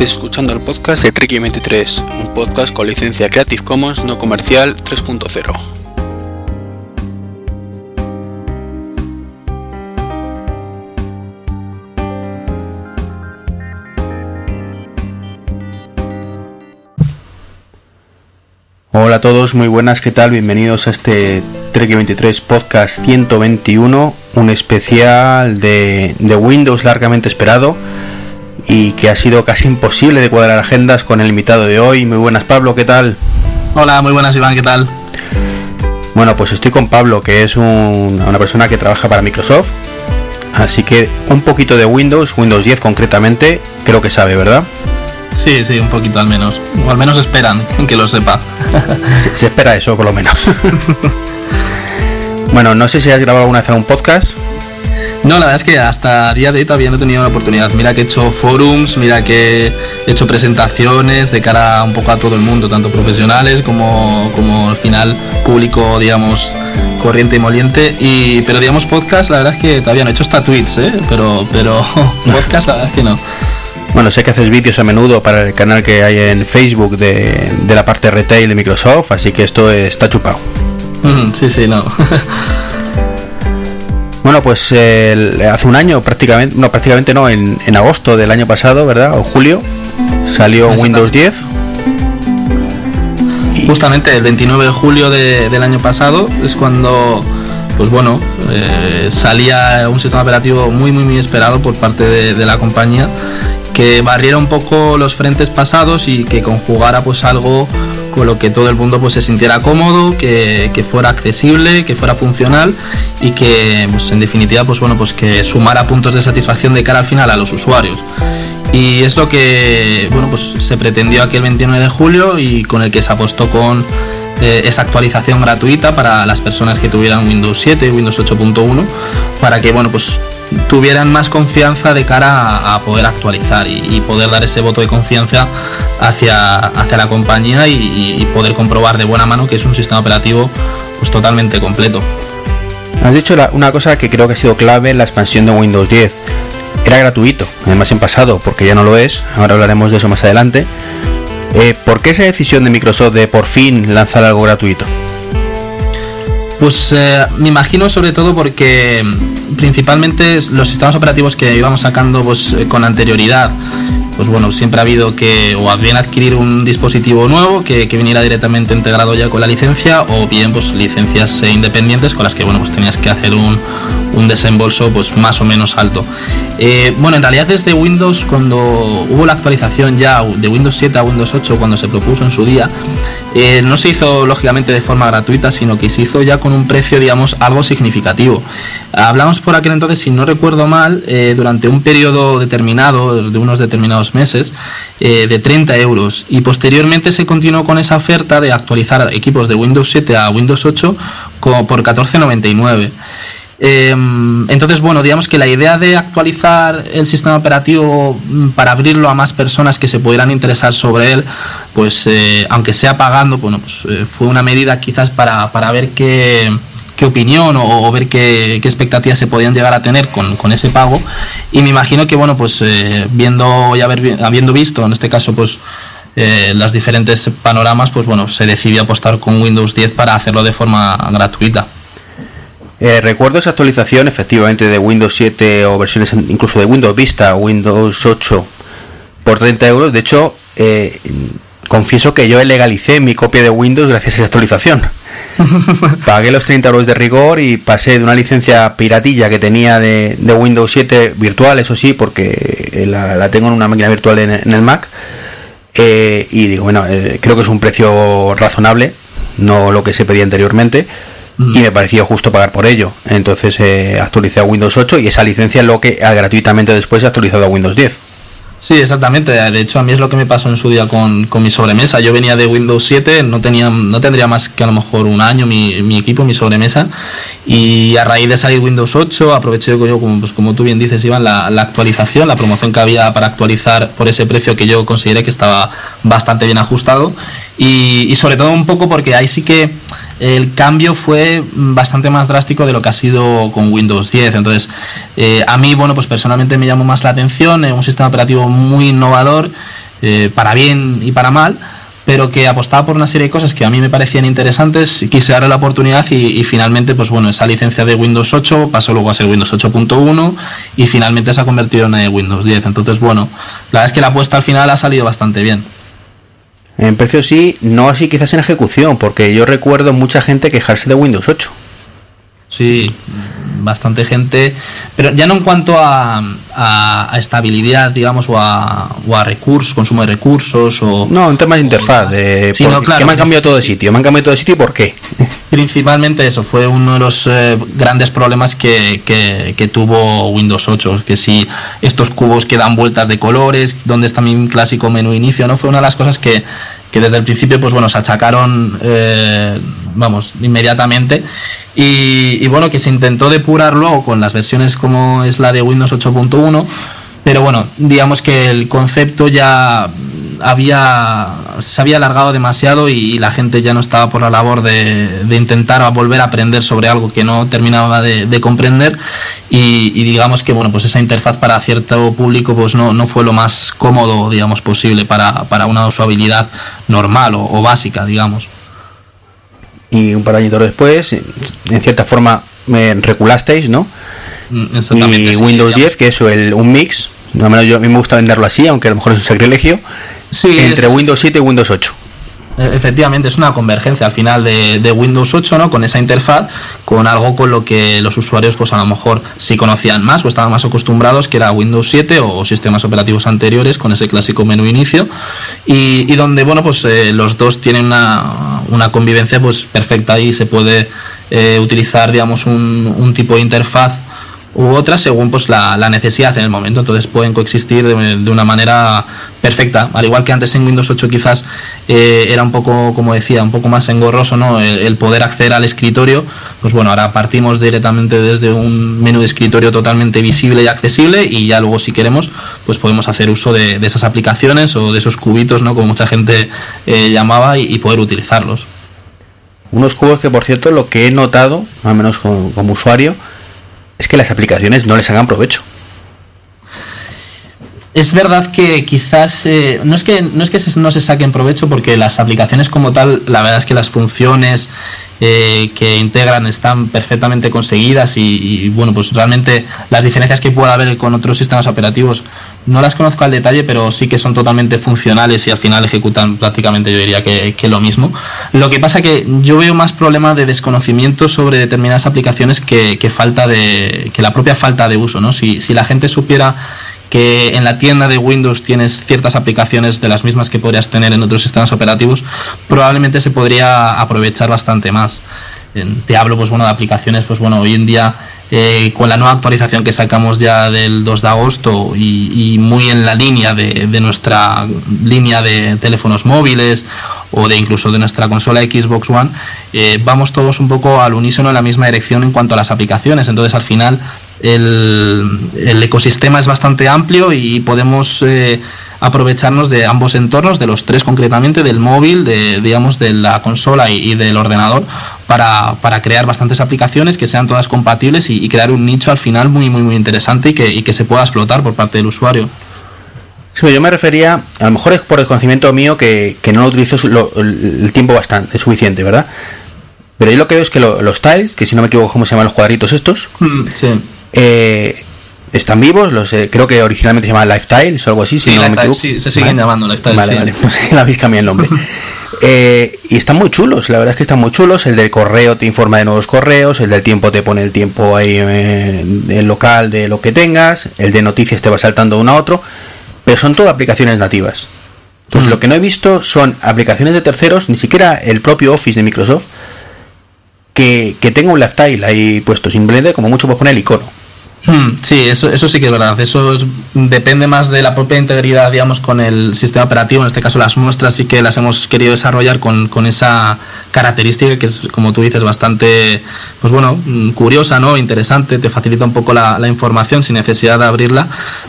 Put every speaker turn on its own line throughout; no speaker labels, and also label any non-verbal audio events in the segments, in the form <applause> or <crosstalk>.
Escuchando el podcast de Tricky 23, un podcast con licencia Creative Commons no comercial 3.0. Hola a todos, muy buenas, ¿qué tal? Bienvenidos a este Trek 23 Podcast 121, un especial de, Windows largamente esperado y que ha sido casi imposible de cuadrar agendas con el invitado de hoy. Muy buenas, Pablo, ¿qué tal?
Hola, muy buenas, Iván, ¿qué tal?
Bueno, pues estoy con Pablo, que es un, una persona que trabaja para Microsoft, así que un poquito de Windows, Windows 10 concretamente, creo que sabe, ¿verdad?
Sí, sí, un poquito al menos. O al menos esperan <laughs> que lo sepa.
Se, se espera eso, por lo menos. <laughs> bueno, no sé si has grabado alguna vez un podcast.
No, la verdad es que hasta día de hoy todavía no he tenido la oportunidad. Mira que he hecho forums, mira que he hecho presentaciones de cara un poco a todo el mundo, tanto profesionales como, como al final público, digamos, corriente y moliente. Y, pero digamos podcast, la verdad es que todavía no he hecho hasta tweets, ¿eh? pero, pero <laughs> podcast la verdad es que no.
Bueno, sé que haces vídeos a menudo para el canal que hay en Facebook de, de la parte retail de Microsoft, así que esto está chupado.
Mm, sí, sí, no. <laughs>
bueno, pues eh, hace un año prácticamente, no, prácticamente no, en, en, agosto del año pasado, ¿verdad? O julio, salió Windows 10.
Y... Justamente el 29 de julio de, del año pasado es cuando pues bueno, eh, salía un sistema operativo muy muy muy esperado por parte de, de, la compañía que barriera un poco los frentes pasados y que conjugara pues algo con lo que todo el mundo pues se sintiera cómodo, que, que fuera accesible, que fuera funcional y que pues en definitiva pues bueno pues que sumara puntos de satisfacción de cara al final a los usuarios. Y es lo que bueno pues se pretendió aquel 29 de julio y con el que se apostó con eh, esa actualización gratuita para las personas que tuvieran Windows 7 y Windows 8.1 para que bueno pues tuvieran más confianza de cara a, poder actualizar y, poder dar ese voto de confianza hacia, hacia la compañía y, y, poder comprobar de buena mano que es un sistema operativo pues totalmente completo.
Has dicho la, una cosa que creo que ha sido clave en la expansión de Windows 10. Era gratuito, además en pasado, porque ya no lo es, ahora hablaremos de eso más adelante. Eh, ¿Por qué esa decisión de Microsoft de por fin lanzar algo gratuito?
Pues eh, me imagino sobre todo porque principalmente los sistemas operativos que íbamos sacando pues, con anterioridad, pues bueno, siempre ha habido que o bien adquirir un dispositivo nuevo que, que, viniera directamente integrado ya con la licencia o bien pues licencias independientes con las que bueno pues tenías que hacer un, un desembolso pues más o menos alto. Eh, bueno, en realidad desde Windows cuando hubo la actualización ya de Windows 7 a Windows 8 cuando se propuso en su día, eh, no se hizo lógicamente de forma gratuita, sino que se hizo ya con un precio digamos algo significativo. Hablamos por aquel entonces, si no recuerdo mal, eh, durante un periodo determinado, de unos determinados meses, eh, de 30 euros. Y posteriormente se continuó con esa oferta de actualizar equipos de Windows 7 a Windows 8 como por 14,99. Eh, entonces, bueno, digamos que la idea de actualizar el sistema operativo para abrirlo a más personas que se pudieran interesar sobre él, pues eh, aunque sea pagando, bueno, pues eh, fue una medida quizás para, para ver qué, qué opinión o, ver qué, expectativas se podían llegar a tener con, con ese pago. Y me imagino que, bueno, pues eh, viendo y haber, habiendo visto, en este caso, pues eh, las diferentes panoramas, pues bueno, se decidió apostar con Windows 10 para hacerlo de forma gratuita.
Eh, recuerdo esa actualización efectivamente de Windows 7 o versiones incluso de Windows Vista, Windows 8 por 30 euros. De hecho, eh, confieso que yo legalicé mi copia de Windows gracias a esa actualización. <laughs> Pagué los 30 euros de rigor y pasé de una licencia piratilla que tenía de, de Windows 7 virtual, eso sí, porque la, la tengo en una máquina virtual en, en el Mac. Eh, y digo, bueno, eh, creo que es un precio razonable, no lo que se pedía anteriormente y me pareció justo pagar por ello. Entonces eh, actualicé a Windows 8 y esa licencia es lo que ah, gratuitamente después he actualizado a Windows 10.
Sí, exactamente. De hecho, a mí es lo que me pasó en su día con, con, mi sobremesa. Yo venía de Windows 7, no tenía, no tendría más que a lo mejor un año mi, mi equipo, mi sobremesa. Y a raíz de salir Windows 8, aproveché yo, como, pues, como tú bien dices, Iván, la, la, actualización, la promoción que había para actualizar por ese precio que yo consideré que estaba bastante bien ajustado. Y, y sobre todo un poco porque ahí sí que el cambio fue bastante más drástico de lo que ha sido con Windows 10. Entonces, eh, a mí, bueno, pues personalmente me llamó más la atención, un sistema operativo muy innovador, para bien y para mal pero que apostaba por una serie de cosas que a mí me parecían interesantes, quise darle la oportunidad y, finalmente, pues bueno, esa licencia de Windows 8 pasó luego a ser Windows 8.1 y finalmente se ha convertido en Windows 10. Entonces, bueno, la verdad es que la apuesta al final ha salido bastante bien.
En precio sí, no así quizás en ejecución, porque yo recuerdo mucha gente quejarse de Windows 8.
Sí, bastante gente, pero ya no en cuanto a, a, estabilidad, digamos, o a, o a, recursos, consumo de recursos, o...
No, en temas de interfaz, de, que me han cambiado todo de sitio, me han cambiado todo de sitio, ¿por qué? <laughs>
Principalmente eso, fue uno de los eh, grandes problemas que, que, que, tuvo Windows 8, que si estos cubos que dan vueltas de colores, donde está mi clásico menú inicio, ¿no? Fue una de las cosas que, que desde el principio pues bueno se achacaron eh, vamos inmediatamente. Y, bueno que se intentó depurar luego con las versiones como es la de Windows 8.1 pero bueno digamos que el concepto ya había se había alargado demasiado y, la gente ya no estaba por la labor de, intentar volver a aprender sobre algo que no terminaba de, comprender. Y, digamos que bueno pues esa interfaz para cierto público pues no, no fue lo más cómodo digamos posible para, para una usabilidad normal o, básica digamos.
Y un par de años después en cierta forma me reculasteis no mm, y Windows 10 que es el, un mix al menos yo, a mí me gusta venderlo así aunque a lo mejor es un sacrilegio entre Windows 7 y Windows 8.
E, efectivamente, es una convergencia al final de, Windows 8, ¿no? Con esa interfaz, con algo con lo que los usuarios, pues a lo mejor sí conocían más o estaban más acostumbrados, que era Windows 7 o, sistemas operativos anteriores con ese clásico menú inicio, y, donde, bueno, pues eh, los dos tienen una, una, convivencia pues perfecta y se puede eh, utilizar, digamos, un, un tipo de interfaz u otras según pues la, necesidad en el momento. Entonces pueden coexistir de, una manera perfecta. Al igual que antes en Windows 8 quizás eh, era un poco como decía un poco más engorroso no el, poder acceder al escritorio. Pues bueno ahora partimos directamente desde un menú de escritorio totalmente visible y accesible y ya luego si queremos pues podemos hacer uso de, esas aplicaciones o de esos cubitos no como mucha gente eh, llamaba y, poder utilizarlos.
Unos cubos que por cierto lo que he notado al menos como usuario es que las aplicaciones no les hagan provecho.
Es verdad que quizás eh, no es que no es que no se saquen provecho porque las aplicaciones como tal, la verdad es que las funciones eh, que integran están perfectamente conseguidas y, bueno, pues realmente las diferencias que pueda haber con otros sistemas operativos no las conozco al detalle, pero sí que son totalmente funcionales y al final ejecutan prácticamente yo diría que, lo mismo. Lo que pasa que yo veo más problema de desconocimiento sobre determinadas aplicaciones que, falta de que la propia falta de uso, ¿no? Si, si la gente supiera que en la tienda de Windows tienes ciertas aplicaciones de las mismas que podrías tener en otros sistemas operativos, probablemente se podría aprovechar bastante más. Te hablo, pues bueno, de aplicaciones, pues bueno, hoy en día eh, con la nueva actualización que sacamos ya del 2 de agosto y, muy en la línea de, nuestra línea de teléfonos móviles o de incluso de nuestra consola Xbox One, eh, vamos todos un poco al unísono en la misma dirección en cuanto a las aplicaciones. Entonces al final el, ecosistema es bastante amplio y podemos eh, aprovecharnos de ambos entornos, de los tres concretamente, del móvil, de, digamos, de la consola y, del ordenador, para, crear bastantes aplicaciones que sean todas compatibles y, crear un nicho al final muy, muy, muy interesante y que, y que se pueda explotar por parte del usuario.
Sí, yo me refería, a lo mejor es por el conocimiento mío que, no lo utilizo el tiempo bastante, es suficiente, ¿verdad? Pero yo lo que veo es que los tiles, que si no me equivoco, ¿cómo se llaman los cuadritos estos? Mm, sí eh, están vivos, los eh, creo que originalmente se llama Lifestyle o algo así,
si no me sí, se siguen llamando Lifestyle.
Vale, vale, pues <laughs> la habéis cambiado el nombre. <laughs> Eh, y están muy chulos, la verdad es que están muy chulos. El del correo te informa de nuevos correos, el del tiempo te pone el tiempo ahí en el local de lo que tengas, el de noticias te va saltando de uno a otro, pero son todas aplicaciones nativas. Entonces, mm. lo que no he visto son aplicaciones de terceros, ni siquiera el propio Office de Microsoft, que, que tenga un lifestyle ahí puesto, simplemente como mucho puedes poner el icono.
Hmm, sí, eso, eso sí que es verdad. Eso depende más de la propia integridad, digamos, con el sistema operativo. En este caso, las muestras sí que las hemos querido desarrollar con, con esa característica que es, como tú dices, bastante, pues bueno, mm, curiosa, ¿no? Interesante, te facilita un poco la, información sin necesidad de abrirla.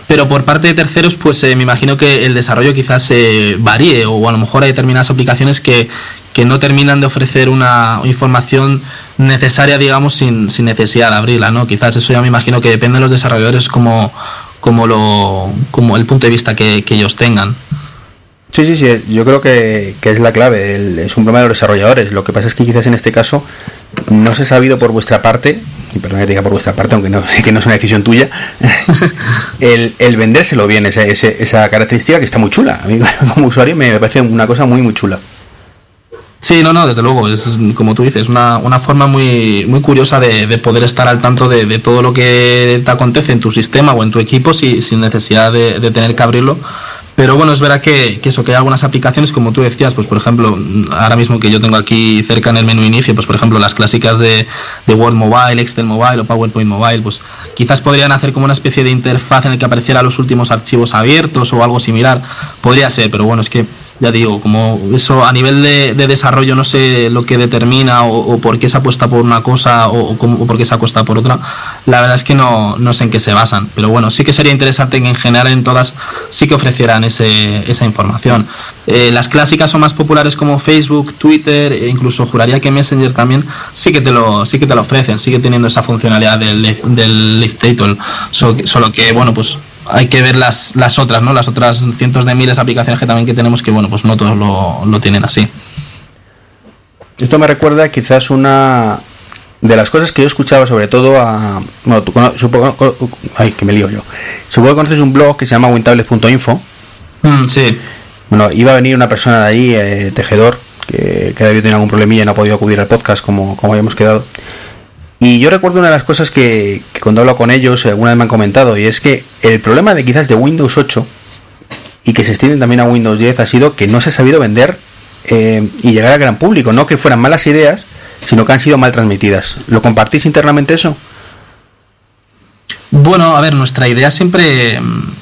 Pero por parte de terceros, pues eh, me imagino que el desarrollo quizás se varíe o a lo mejor hay determinadas aplicaciones que, que no terminan de ofrecer una información necesaria, digamos, sin, sin necesidad de abrirla, ¿no? Quizás eso ya me imagino que depende de los desarrolladores como, como, lo, como el punto de vista que, ellos tengan.
Sí, sí, sí, yo creo que, es la clave, es un problema de los desarrolladores. Lo que pasa es que quizás en este caso no se ha sabido por vuestra parte, y perdón que diga por vuestra parte, aunque no, <laughs> sí que no es una decisión tuya, <laughs> el, el vendérselo bien, esa, esa característica que está muy chula. A mí <laughs> como usuario me parece una cosa muy, muy chula.
Sí, no, no, desde luego, es como tú dices, una, una forma muy, muy curiosa de, de poder estar al tanto de, de, todo lo que te acontece en tu sistema o en tu equipo si, sin necesidad de, de tener que abrirlo pero bueno, es verdad que, eso, que hay algunas aplicaciones, como tú decías, pues por ejemplo, ahora mismo que yo tengo aquí cerca en el menú inicio, pues por ejemplo las clásicas de, de Word Mobile, Excel Mobile o PowerPoint Mobile, pues quizás podrían hacer como una especie de interfaz en el que apareciera los últimos archivos abiertos o algo similar. Podría ser, pero bueno, es que ya digo, como eso a nivel de, desarrollo no sé lo que determina o, por qué se apuesta por una cosa o, por qué se apuesta por otra, la verdad es que no, no, sé en qué se basan. Pero bueno, sí que sería interesante que en general en todas sí que ofrecieran ese, esa información. Eh, las clásicas son más populares como Facebook, Twitter, e incluso juraría que Messenger también sí que te lo, sí que te lo ofrecen, sigue teniendo esa funcionalidad del, del live title. solo que, bueno, pues hay que ver las, las otras, ¿no? Las otras cientos de miles de aplicaciones que también que tenemos que, bueno, pues no todos lo, lo tienen así.
Esto me recuerda quizás una de las cosas que yo escuchaba sobre todo a... Bueno, tú supongo... Ay, que me lío yo. Supongo que conoces un blog que se llama wintables.info.
Mm, sí.
Bueno, iba a venir una persona de ahí, eh, tejedor, que, que había tenido algún problemilla y no ha podido acudir al podcast como, como habíamos quedado. Y yo recuerdo una de las cosas que, cuando hablo con ellos alguna vez me han comentado, y es que el problema de quizás de Windows 8 y que se extienden también a Windows 10 ha sido que no se ha sabido vender eh, y llegar al gran público. No que fueran malas ideas, sino que han sido mal transmitidas. ¿Lo compartís internamente eso?
Bueno, a ver, nuestra idea siempre... Mm,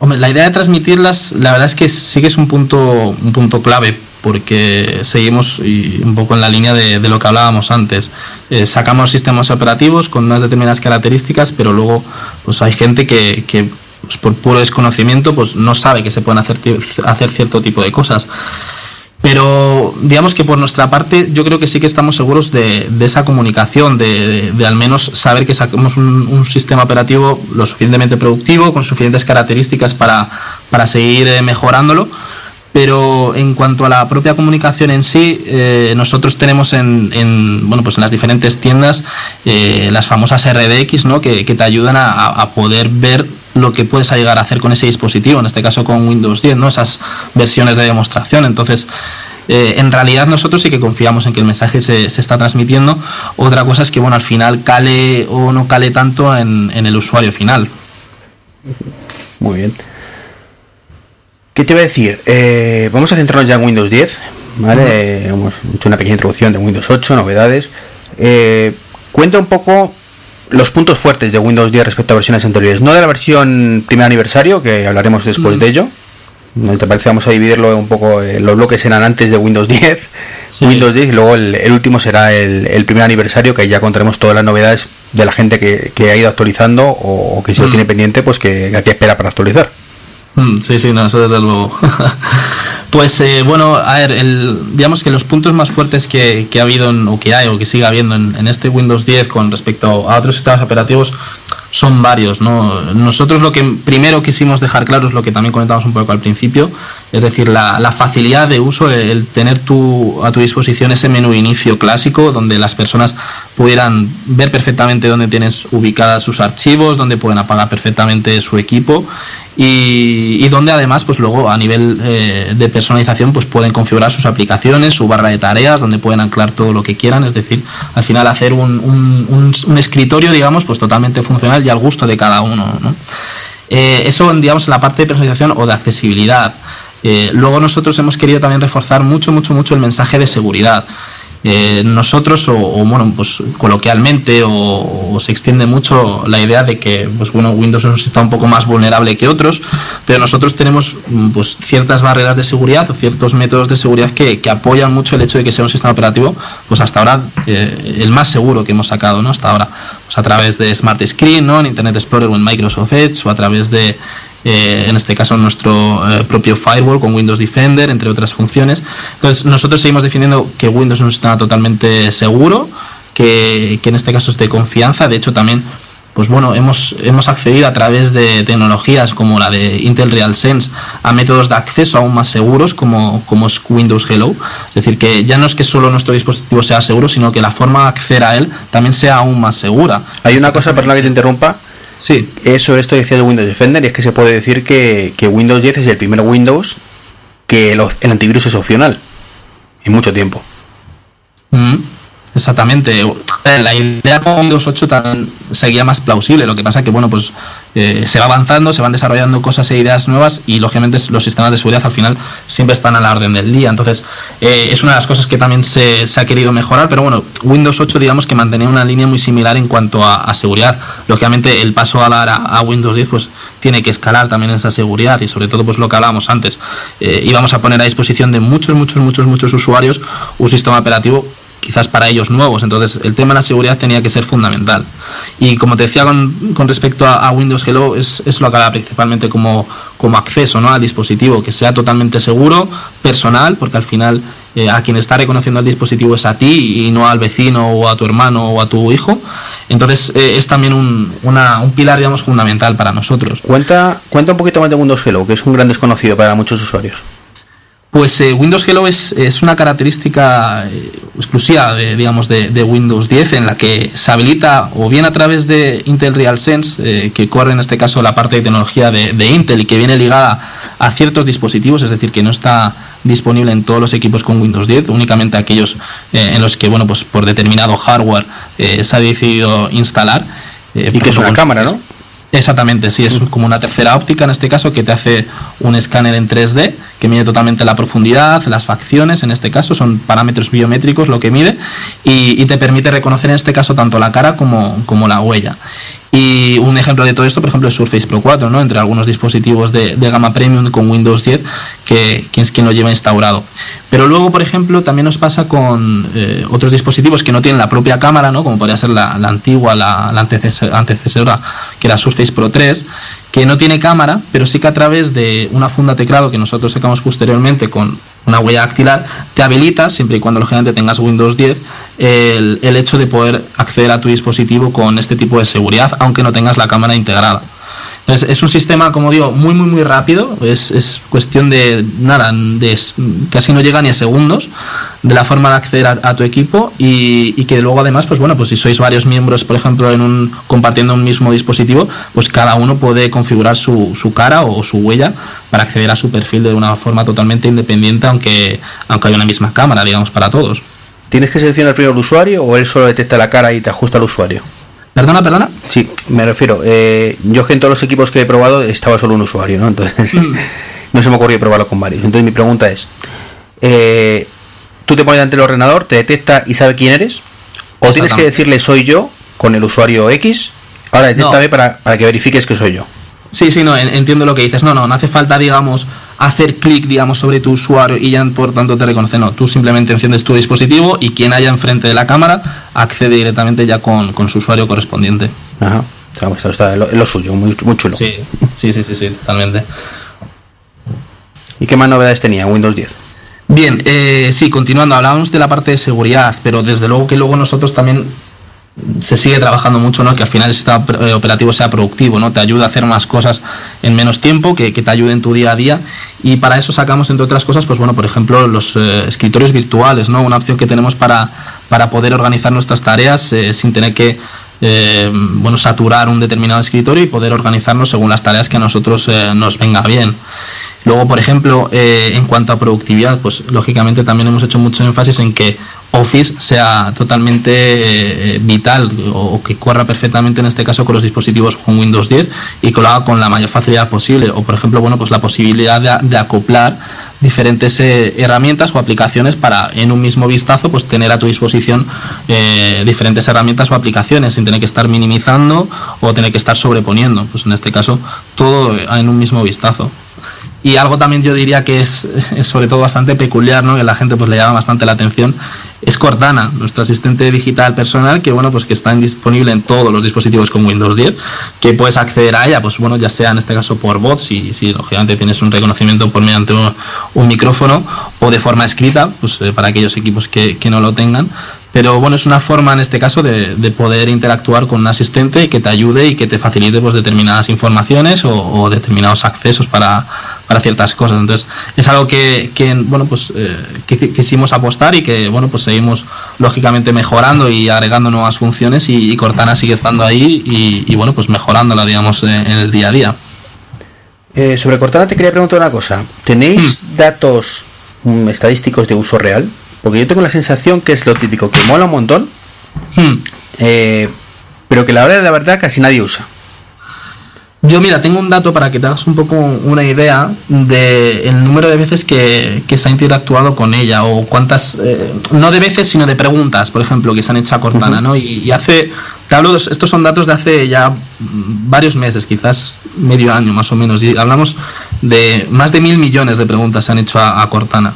eh, la idea de transmitirlas, la verdad es que sí que es un punto, un punto clave porque seguimos un poco en la línea de, lo que hablábamos antes. Eh, sacamos sistemas operativos con unas determinadas características, pero luego pues hay gente que, que pues, por puro desconocimiento pues no sabe que se pueden hacer, hacer cierto tipo de cosas. Pero digamos que por nuestra parte yo creo que sí que estamos seguros de, esa comunicación, de, al menos saber que sacamos un, un, sistema operativo lo suficientemente productivo, con suficientes características para, para seguir eh, mejorándolo pero en cuanto a la propia comunicación en sí, eh, nosotros tenemos en, bueno, pues en las diferentes tiendas eh, las famosas RDX ¿no? que, te ayudan a, poder ver lo que puedes llegar a hacer con ese dispositivo, en este caso con Windows 10, ¿no? esas versiones de demostración. Entonces, eh, en realidad nosotros sí que confiamos en que el mensaje se, está transmitiendo. Otra cosa es que bueno, al final cale o no cale tanto en el usuario final.
Muy bien. ¿Qué te voy a decir? Eh, vamos a centrarnos ya en Windows 10, ¿vale? Hemos hecho una pequeña introducción de Windows 8, novedades. Eh, cuenta un poco los puntos fuertes de Windows 10 respecto a versiones anteriores. No de la versión primer aniversario, que hablaremos después de ello. ¿No te parece? Vamos a dividirlo un poco. Eh, los bloques serán antes de Windows 10, Windows 10 y luego el, último será el, primer aniversario, que ya contaremos todas las novedades de la gente que, ha ido actualizando o, que si lo tiene pendiente, pues que, que espera para actualizar.
Mm, sí, sí, no, eso desde luego. <laughs> pues eh, bueno, a ver, el, digamos que los puntos más fuertes que, que ha habido o que hay o que sigue habiendo en, en, este Windows 10 con respecto a otros sistemas operativos son varios. ¿no? Nosotros lo que primero quisimos dejar claro es lo que también comentamos un poco al principio, es decir, la, facilidad de uso, el, tener tu, a tu disposición ese menú inicio clásico donde las personas pudieran ver perfectamente dónde tienes ubicadas sus archivos, dónde pueden apagar perfectamente su equipo y, donde además pues luego a nivel eh, de personalización pues pueden configurar sus aplicaciones, su barra de tareas, donde pueden anclar todo lo que quieran, es decir, al final hacer un, un, escritorio digamos pues totalmente funcional y al gusto de cada uno. Eh, eso digamos en la parte de personalización o de accesibilidad. Eh, luego nosotros hemos querido también reforzar mucho, mucho, mucho el mensaje de seguridad. Eh, nosotros, o, bueno, pues coloquialmente, o, se extiende mucho la idea de que, pues bueno, Windows es un poco más vulnerable que otros, pero nosotros tenemos mm, pues ciertas barreras de seguridad o ciertos métodos de seguridad que, apoyan mucho el hecho de que sea un sistema operativo, pues hasta ahora eh, el más seguro que hemos sacado, ¿no? Hasta ahora, pues a través de Smart Screen, ¿no? En Internet Explorer o en Microsoft Edge, o a través de eh, en este caso nuestro eh, propio firewall con Windows Defender, entre otras funciones. Entonces nosotros seguimos definiendo que Windows es un sistema totalmente seguro, que, que en este caso es de confianza, de hecho también pues bueno, hemos, hemos accedido a través de tecnologías como la de Intel RealSense a métodos de acceso aún más seguros como, como es Windows Hello. Es decir, que ya no es que solo nuestro dispositivo sea seguro, sino que la forma de acceder a él también sea aún más segura.
Hay una cosa, perdona que te interrumpa. Sí. Eso, esto decía de Windows Defender, y es que se puede decir que, Windows 10 es el primer Windows que el, antivirus es opcional. En mucho tiempo.
Mm. Exactamente. Eh, la idea con Windows 8 también seguía más plausible. Lo que pasa que, bueno, pues eh, se va avanzando, se van desarrollando cosas e ideas nuevas y, lógicamente, los sistemas de seguridad al final siempre están a la orden del día. Entonces, eh, es una de las cosas que también se, ha querido mejorar. Pero bueno, Windows 8, digamos que mantenía una línea muy similar en cuanto a, seguridad. Lógicamente, el paso a dar a, Windows 10, pues tiene que escalar también esa seguridad y, sobre todo, pues lo que hablábamos antes. íbamos a poner a disposición de muchos, muchos, muchos, muchos usuarios un sistema operativo quizás para ellos nuevos. Entonces el tema de la seguridad tenía que ser fundamental. Y como te decía con, con respecto a, Windows Hello, es, lo que hará principalmente como, como acceso ¿no? al dispositivo, que sea totalmente seguro, personal, porque al final eh, a quien está reconociendo el dispositivo es a ti y no al vecino o a tu hermano o a tu hijo. Entonces eh, es también un, una, un pilar digamos fundamental para nosotros.
Cuenta, cuenta un poquito más de Windows Hello, que es un gran desconocido para muchos usuarios.
Pues eh, Windows Hello es, es, una característica eh, exclusiva de, digamos, de, Windows 10 en la que se habilita o bien a través de Intel RealSense, eh, que corre en este caso la parte de tecnología de, Intel y que viene ligada a ciertos dispositivos, es decir, que no está disponible en todos los equipos con Windows 10, únicamente aquellos en los que, bueno, pues por determinado hardware se ha decidido instalar.
y que es una cámara, ¿no?
Exactamente, sí, es como una tercera óptica en este caso que te hace un escáner en 3D que mide totalmente la profundidad, las facciones, en este caso son parámetros biométricos lo que mide y, te permite reconocer en este caso tanto la cara como, como la huella. Y un ejemplo de todo esto, por ejemplo, es Surface Pro 4, ¿no? entre algunos dispositivos de, gama premium con Windows 10, que, es quien lo lleva instaurado. Pero luego, por ejemplo, también nos pasa con eh, otros dispositivos que no tienen la propia cámara, ¿no? como podría ser la, antigua, la, la antecesora, que era Surface Pro 3, que no tiene cámara, pero sí que a través de una funda teclado que nosotros sacamos posteriormente con una huella dactilar, te habilita, siempre y cuando lógicamente tengas Windows 10, el, el hecho de poder acceder a tu dispositivo con este tipo de seguridad, aunque no tengas la cámara integrada es un sistema, como digo, muy, muy, muy rápido. Es, es cuestión de nada, de, casi no llega ni a segundos de la forma de acceder a, tu equipo y, que luego además, pues bueno, pues si sois varios miembros, por ejemplo, en un, compartiendo un mismo dispositivo, pues cada uno puede configurar su, su cara o, su huella para acceder a su perfil de una forma totalmente independiente, aunque, aunque haya una misma cámara, digamos, para todos.
¿Tienes que seleccionar primero el usuario o él solo detecta la cara y te ajusta al usuario?
Perdona, perdona.
Sí, me refiero. Eh, yo que en todos los equipos que he probado estaba solo un usuario, ¿no? Entonces mm. <laughs> no se me ocurrió probarlo con varios. Entonces mi pregunta es, eh, ¿tú te pones ante el ordenador, te detecta y sabe quién eres? ¿O tienes que decirle soy yo con el usuario X? Ahora detéctame para, para que verifiques que soy yo.
Sí, sí, no, entiendo lo que dices. No, no, no hace falta, digamos, hacer clic, digamos, sobre tu usuario y ya por tanto te reconoce. No, tú simplemente enciendes tu dispositivo y quien haya enfrente de la cámara accede directamente ya con, su usuario correspondiente.
Ajá. Esto está lo, lo suyo, muy, muy chulo.
Sí, sí, sí, sí, sí, totalmente.
¿Y qué más novedades tenía Windows 10?
Bien, eh, sí, continuando, hablábamos de la parte de seguridad, pero desde luego que luego nosotros también se sigue trabajando mucho, ¿no? Que al final eh, operativo sea productivo, ¿no? Te ayuda a hacer más cosas en menos tiempo, que, te ayude en tu día a día. Y para eso sacamos, entre otras cosas, pues bueno, por ejemplo, los eh, escritorios virtuales, ¿no? Una opción que tenemos para, para poder organizar nuestras tareas eh, sin tener que bueno, saturar un determinado escritorio y poder organizarnos según las tareas que a nosotros nos venga bien. Luego, por ejemplo, eh, en cuanto a productividad, pues lógicamente también hemos hecho mucho énfasis en que Office sea totalmente eh, vital o, que corra perfectamente en este caso con los dispositivos con Windows 10 y que lo haga con la mayor facilidad posible. O, por ejemplo, bueno, pues la posibilidad de, acoplar diferentes eh, herramientas o aplicaciones para en un mismo vistazo pues tener a tu disposición diferentes herramientas o aplicaciones sin tener que estar minimizando o tener que estar sobreponiendo. Pues en este caso todo en un mismo vistazo Y algo también yo diría que es, sobre todo bastante peculiar, ¿no? que la gente pues le llama bastante la atención, es Cortana, nuestro asistente digital personal, que bueno, pues que está disponible en todos los dispositivos con Windows 10, que puedes acceder a ella, pues bueno, ya sea en este caso por voz, si, si lógicamente tienes un reconocimiento por mediante un, micrófono, o de forma escrita, pues eh, para aquellos equipos que, que no lo tengan, pero bueno, es una forma en este caso de, poder interactuar con un asistente que te ayude y que te facilite pues, determinadas informaciones o, determinados accesos para, ciertas cosas. Entonces, es algo que, bueno, pues eh, quisimos apostar y que bueno, pues seguimos lógicamente mejorando y agregando nuevas funciones y, Cortana sigue estando ahí y, bueno, pues mejorándola, digamos, en, el día a día.
Eh, sobre Cortana te quería preguntar una cosa. ¿Tenéis hmm. datos mm, estadísticos de uso real? Porque yo tengo la sensación que es lo típico, que mola un montón, hmm. eh, pero que la hora de la verdad casi nadie usa.
Yo mira, tengo un dato para que te hagas un poco una idea de el número de veces que, se ha interactuado con ella o cuántas, eh, no de veces, sino de preguntas, por ejemplo, que se han hecho a Cortana, ¿no? Y, hace, te hablo, estos son datos de hace ya varios meses, quizás medio año más o menos, y hablamos de más de mil millones de preguntas se han hecho a Cortana.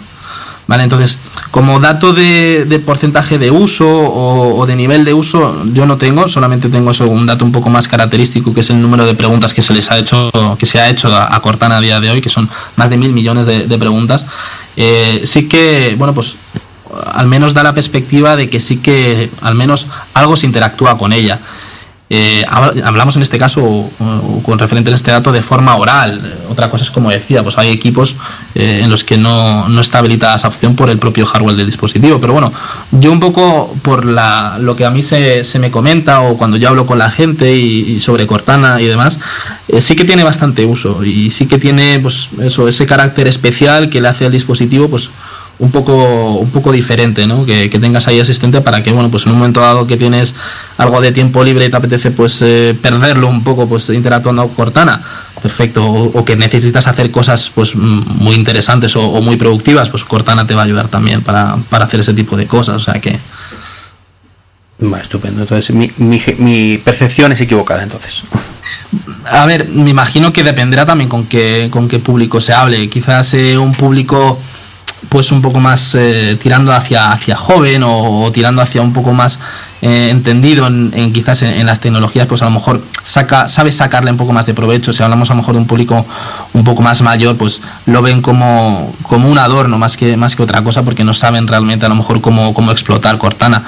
¿Vale? Entonces, como dato de, porcentaje de uso o, de nivel de uso, yo no tengo, solamente tengo eso, un dato un poco más característico, que es el número de preguntas que se les ha hecho, que se ha hecho a, Cortana a día de hoy, que son más de mil millones de, preguntas. Eh, sí que, bueno, pues al menos da la perspectiva de que sí que al menos algo se interactúa con ella. Eh, hablamos en este caso, con referente a este dato, de forma oral. Otra cosa es como decía, pues hay equipos eh, en los que no, no, está habilitada esa opción por el propio hardware del dispositivo. Pero bueno, yo un poco por la, lo que a mí se, se me comenta o cuando yo hablo con la gente y, sobre Cortana y demás, eh, sí que tiene bastante uso y sí que tiene pues eso, ese carácter especial que le hace al dispositivo pues un poco, un poco diferente, ¿no? Que, tengas ahí asistente para que, bueno, pues en un momento dado que tienes algo de tiempo libre y te apetece pues eh, perderlo un poco pues interactuando con Cortana, perfecto, o, que necesitas hacer cosas pues muy interesantes o, muy productivas, pues Cortana te va a ayudar también para, hacer ese tipo de cosas, o sea que...
Va, estupendo, entonces mi, mi, percepción es equivocada entonces.
A ver, me imagino que dependerá también con qué, con qué público se hable. Quizás eh, un público pues un poco más eh, tirando hacia, hacia joven o, tirando hacia un poco más eh, entendido en, quizás en, las tecnologías, pues a lo mejor saca, sabe sacarle un poco más de provecho. Si hablamos a lo mejor de un público un poco más mayor, pues lo ven como, como un adorno más que, más que otra cosa, porque no saben realmente a lo mejor cómo, cómo explotar Cortana.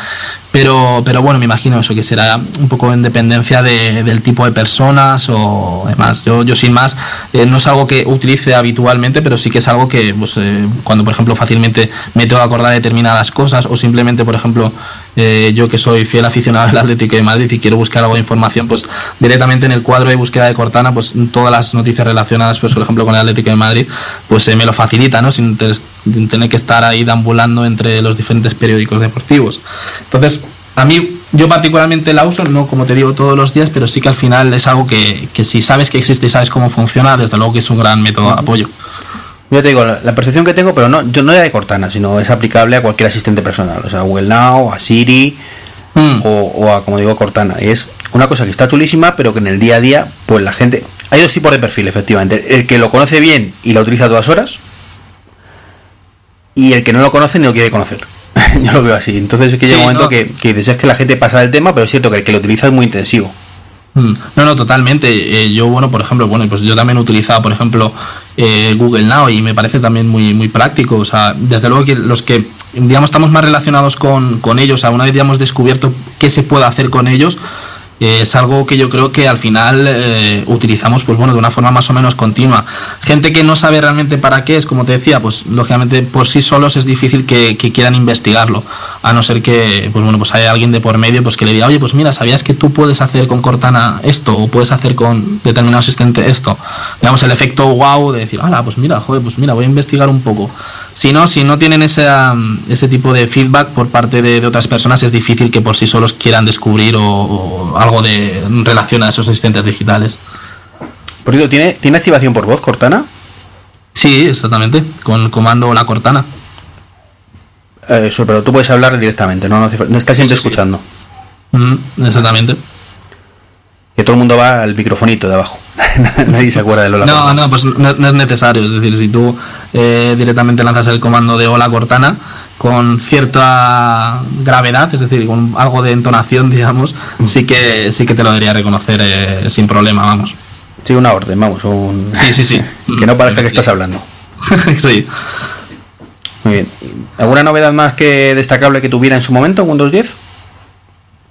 Pero, pero bueno, me imagino eso, que será un poco en dependencia del tipo de personas o demás. Yo, yo sin más, eh, no es algo que utilice habitualmente, pero sí que es algo que pues, eh, cuando, por ejemplo, fácilmente me tengo que acordar determinadas cosas o simplemente, por ejemplo, eh, yo que soy fiel aficionado al Atlético de Madrid y quiero buscar algo de información, pues directamente en el cuadro de búsqueda de Cortana, pues todas las noticias relacionadas, pues por ejemplo con el Atlético de Madrid, pues me lo facilita, ¿no? Sin, tener que estar ahí deambulando entre los diferentes periódicos deportivos. Entonces, a mí, yo particularmente la uso, no como te digo todos los días, pero sí que al final es algo que, que si sabes que existe y sabes cómo funciona, desde luego que es un gran método de apoyo.
Yo te digo, la, percepción que tengo, pero no, yo no de Cortana, sino es aplicable a cualquier asistente personal, o sea, a Google Now, a Siri hmm. o, a, como digo, Cortana. Y es una cosa que está chulísima, pero que en el día a día, pues la gente. Hay dos tipos de perfil, efectivamente. El que lo conoce bien y lo utiliza a todas horas, y el que no lo conoce ni lo quiere conocer. <laughs> yo lo veo así. Entonces es que llega un momento que, que dices que la gente pasa del tema, pero es cierto que el que lo utiliza es muy intensivo.
Hmm. No, no, totalmente. Eh, yo, bueno, por ejemplo, bueno, pues yo también he utilizado, por ejemplo, eh, Google Now y me parece también muy, muy práctico. O sea, desde luego que los que, digamos, estamos más relacionados con, con ellos, sea, una vez ya hemos descubierto qué se puede hacer con ellos, es algo que yo creo que al final eh, utilizamos pues bueno de una forma más o menos continua. Gente que no sabe realmente para qué es como te decía pues lógicamente por sí solos es difícil que, quieran investigarlo. A no ser que pues bueno pues haya alguien de por medio pues que le diga oye pues mira sabías que tú puedes hacer con Cortana esto o puedes hacer con determinado asistente esto digamos el efecto wow de decir ah pues mira joder pues mira voy a investigar un poco si no, si no tienen ese, ese tipo de feedback por parte de, otras personas, es difícil que por sí solos quieran descubrir o, algo de relación a esos asistentes digitales.
Por ¿tiene, ¿tiene activación por voz Cortana?
Sí, exactamente, con el comando la Cortana.
Eh, eso, pero tú puedes hablar directamente, no, no, estás siempre escuchando.
Mm, exactamente.
Que todo el mundo va al microfonito de abajo. <laughs> Nadie se acuerda de Lola
No, no, pues no, es necesario. Es decir, si tú eh, directamente lanzas el comando de Hola Cortana con cierta gravedad, es decir, con algo de entonación, <laughs> digamos, mm. sí que sí que te lo debería reconocer eh, sin problema, vamos.
Sí, una orden, vamos. Un... <laughs>
Sí, sí, sí.
que no parezca que estás hablando.
sí.
Muy bien. ¿Alguna novedad más que destacable que tuviera en su momento en Windows 10?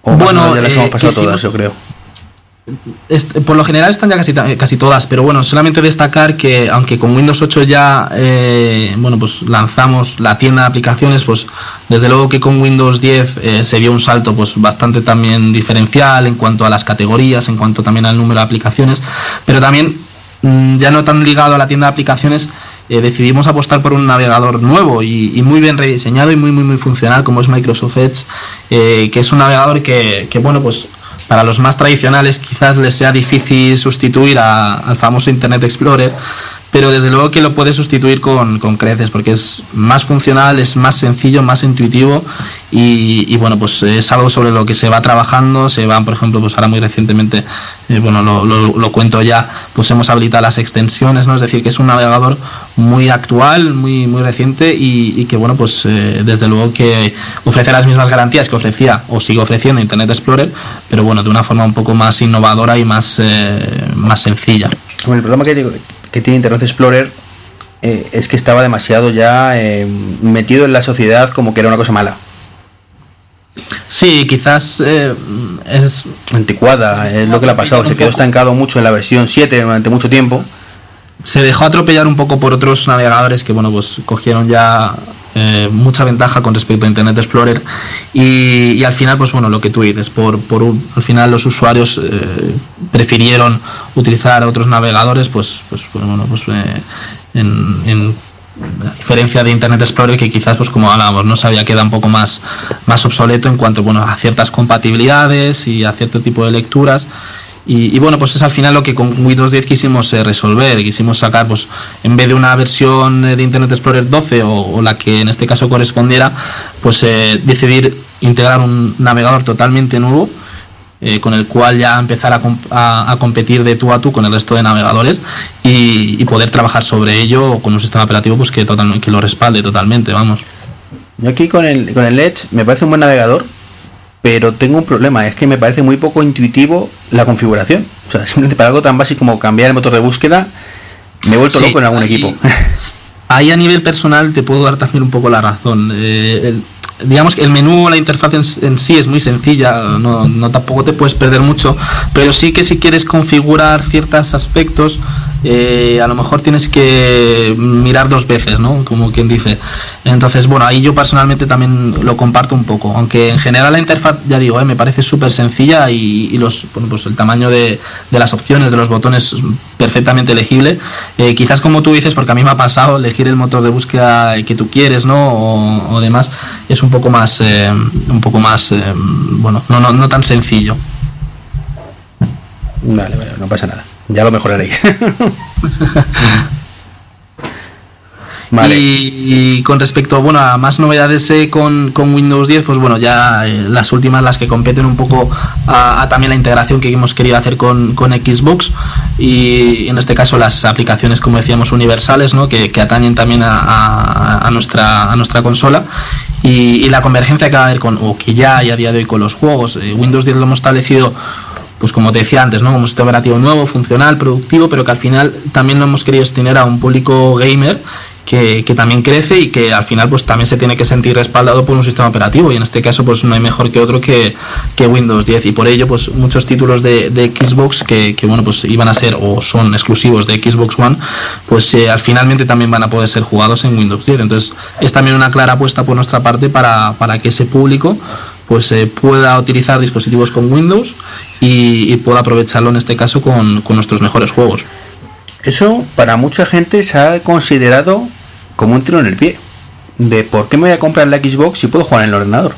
bueno,
ya las hemos eh, pasado todas, yo creo
por lo general están ya casi, casi todas, pero bueno, solamente destacar que aunque con Windows 8 ya eh, bueno pues lanzamos la tienda de aplicaciones, pues desde luego que con Windows 10 eh, se dio un salto pues bastante también diferencial en cuanto a las categorías, en cuanto también al número de aplicaciones, pero también mm, ya no tan ligado a la tienda de aplicaciones, eh, decidimos apostar por un navegador nuevo y, muy bien rediseñado y muy muy muy funcional como es Microsoft Edge, que es un navegador que, que bueno pues para los más tradicionales quizás les sea difícil sustituir al famoso Internet Explorer, pero desde luego que lo puede sustituir con, creces porque es más funcional, es más sencillo, más intuitivo y, bueno, pues es algo sobre lo que se va trabajando, se van, por ejemplo, pues ahora muy recientemente, eh, bueno, lo, cuento ya, pues hemos habilitado las extensiones, ¿no? Es decir, que es un navegador muy actual, muy, muy reciente y, que bueno, pues eh, desde luego que ofrece las mismas garantías que ofrecía o sigue ofreciendo Internet Explorer, pero bueno, de una forma un poco más innovadora y más, eh, más sencilla.
el problema que que tiene Internet Explorer eh, es que estaba demasiado ya eh, metido en la sociedad como que era una cosa mala.
Sí, quizás eh, es...
Anticuada, es lo que le ha pasado. Se quedó estancado mucho en la versión 7 durante mucho tiempo.
Se dejó atropellar un poco por otros navegadores que, bueno, pues cogieron ya eh, mucha ventaja con respecto a Internet Explorer. Y, al final pues bueno lo que tú dices por, por al final los usuarios eh, prefirieron utilizar otros navegadores pues pues, pues bueno pues eh, en, diferencia de Internet Explorer que quizás pues como hablábamos no se había quedado un poco más más obsoleto en cuanto bueno a ciertas compatibilidades y a cierto tipo de lecturas y, bueno, pues es al final lo que con Windows 10 quisimos eh, resolver. Quisimos sacar, pues en vez de una versión eh, de Internet Explorer 12 o, la que en este caso correspondiera, pues eh, decidir integrar un navegador totalmente nuevo. con el cual ya empezar a, competir de tú a tú con el resto de navegadores y, poder trabajar sobre ello con un sistema operativo pues que, que lo respalde totalmente, vamos.
Yo aquí con el, con el Edge me parece un buen navegador, pero tengo un problema, es que me parece muy poco intuitivo la configuración. O sea, simplemente para algo tan básico como cambiar el motor de búsqueda, me he vuelto loco en algún equipo. <laughs>
Ahí a nivel personal te puedo dar también un poco la razón. Eh, digamos que el menú, la interfaz en, sí es muy sencilla, no, no, tampoco te puedes perder mucho, pero sí que si quieres configurar ciertos aspectos, eh, a lo mejor tienes que mirar dos veces, ¿no? Como quien dice. Entonces, bueno, ahí yo personalmente también lo comparto un poco, aunque en general la interfaz, ya digo, eh, me parece súper sencilla y, los, bueno, pues el tamaño de, las opciones, de los botones, perfectamente elegible. Eh, quizás como tú dices, porque a mí me ha pasado elegir el motor de búsqueda que tú quieres, ¿no? O, demás, es un poco más, un poco más, bueno, no, no, no tan sencillo.
Vale, vale, no pasa nada. Ya lo mejoraréis. <laughs>
Vale. Y, con respecto bueno, a más novedades eh, con, Windows 10, pues bueno, ya eh, las últimas, las que competen un poco a, también la integración que hemos querido hacer con, Xbox y en este caso las aplicaciones, como decíamos, universales, ¿no? que, atañen también a, nuestra, a nuestra consola y, la convergencia que va a haber con, o que ya hay a día de hoy con los juegos. Eh, Windows 10 lo hemos establecido pues como te decía antes, ¿no? Un sistema operativo nuevo, funcional, productivo, pero que al final también lo hemos querido extender a un público gamer que, también crece y que al final pues también se tiene que sentir respaldado por un sistema operativo. Y en este caso pues no hay mejor que otro que, Windows 10 y por ello pues muchos títulos de, Xbox que, bueno pues iban a ser o son exclusivos de Xbox One pues eh, al finalmente también van a poder ser jugados en Windows 10 entonces es también una clara apuesta por nuestra parte para, para que ese público pues eh, pueda utilizar dispositivos con Windows y, pueda aprovecharlo en este caso con, nuestros mejores juegos.
Eso para mucha gente se ha considerado como un tiro en el pie. De por qué me voy a comprar la Xbox si puedo jugar en el ordenador.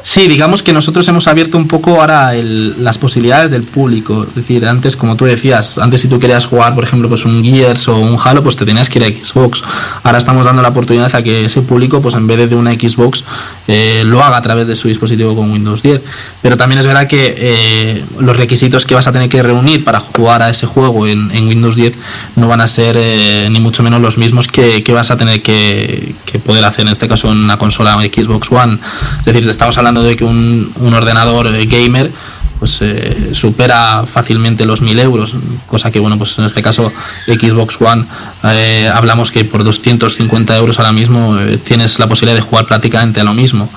Sí, digamos que nosotros hemos abierto un poco ahora las posibilidades del público. Es decir, antes, como tú decías, antes si tú querías jugar, por ejemplo, pues un Gears o un Halo, pues te tenías que ir a Xbox. Ahora estamos dando la oportunidad a que ese público, pues en vez de una Xbox, eh, lo haga a través de su dispositivo con Windows 10. Pero también es verdad que eh, los requisitos que vas a tener que reunir para jugar a ese juego en, Windows 10 no van a ser eh, ni mucho menos los mismos que, vas a tener que, que, poder hacer en este caso en una consola Xbox One. Es decir, estamos hablando de que un, ordenador eh, gamer pues eh, supera fácilmente los 1000 euros, cosa que bueno, pues en este caso Xbox One eh, hablamos que por 250 euros ahora mismo tienes la posibilidad de jugar prácticamente a lo mismo.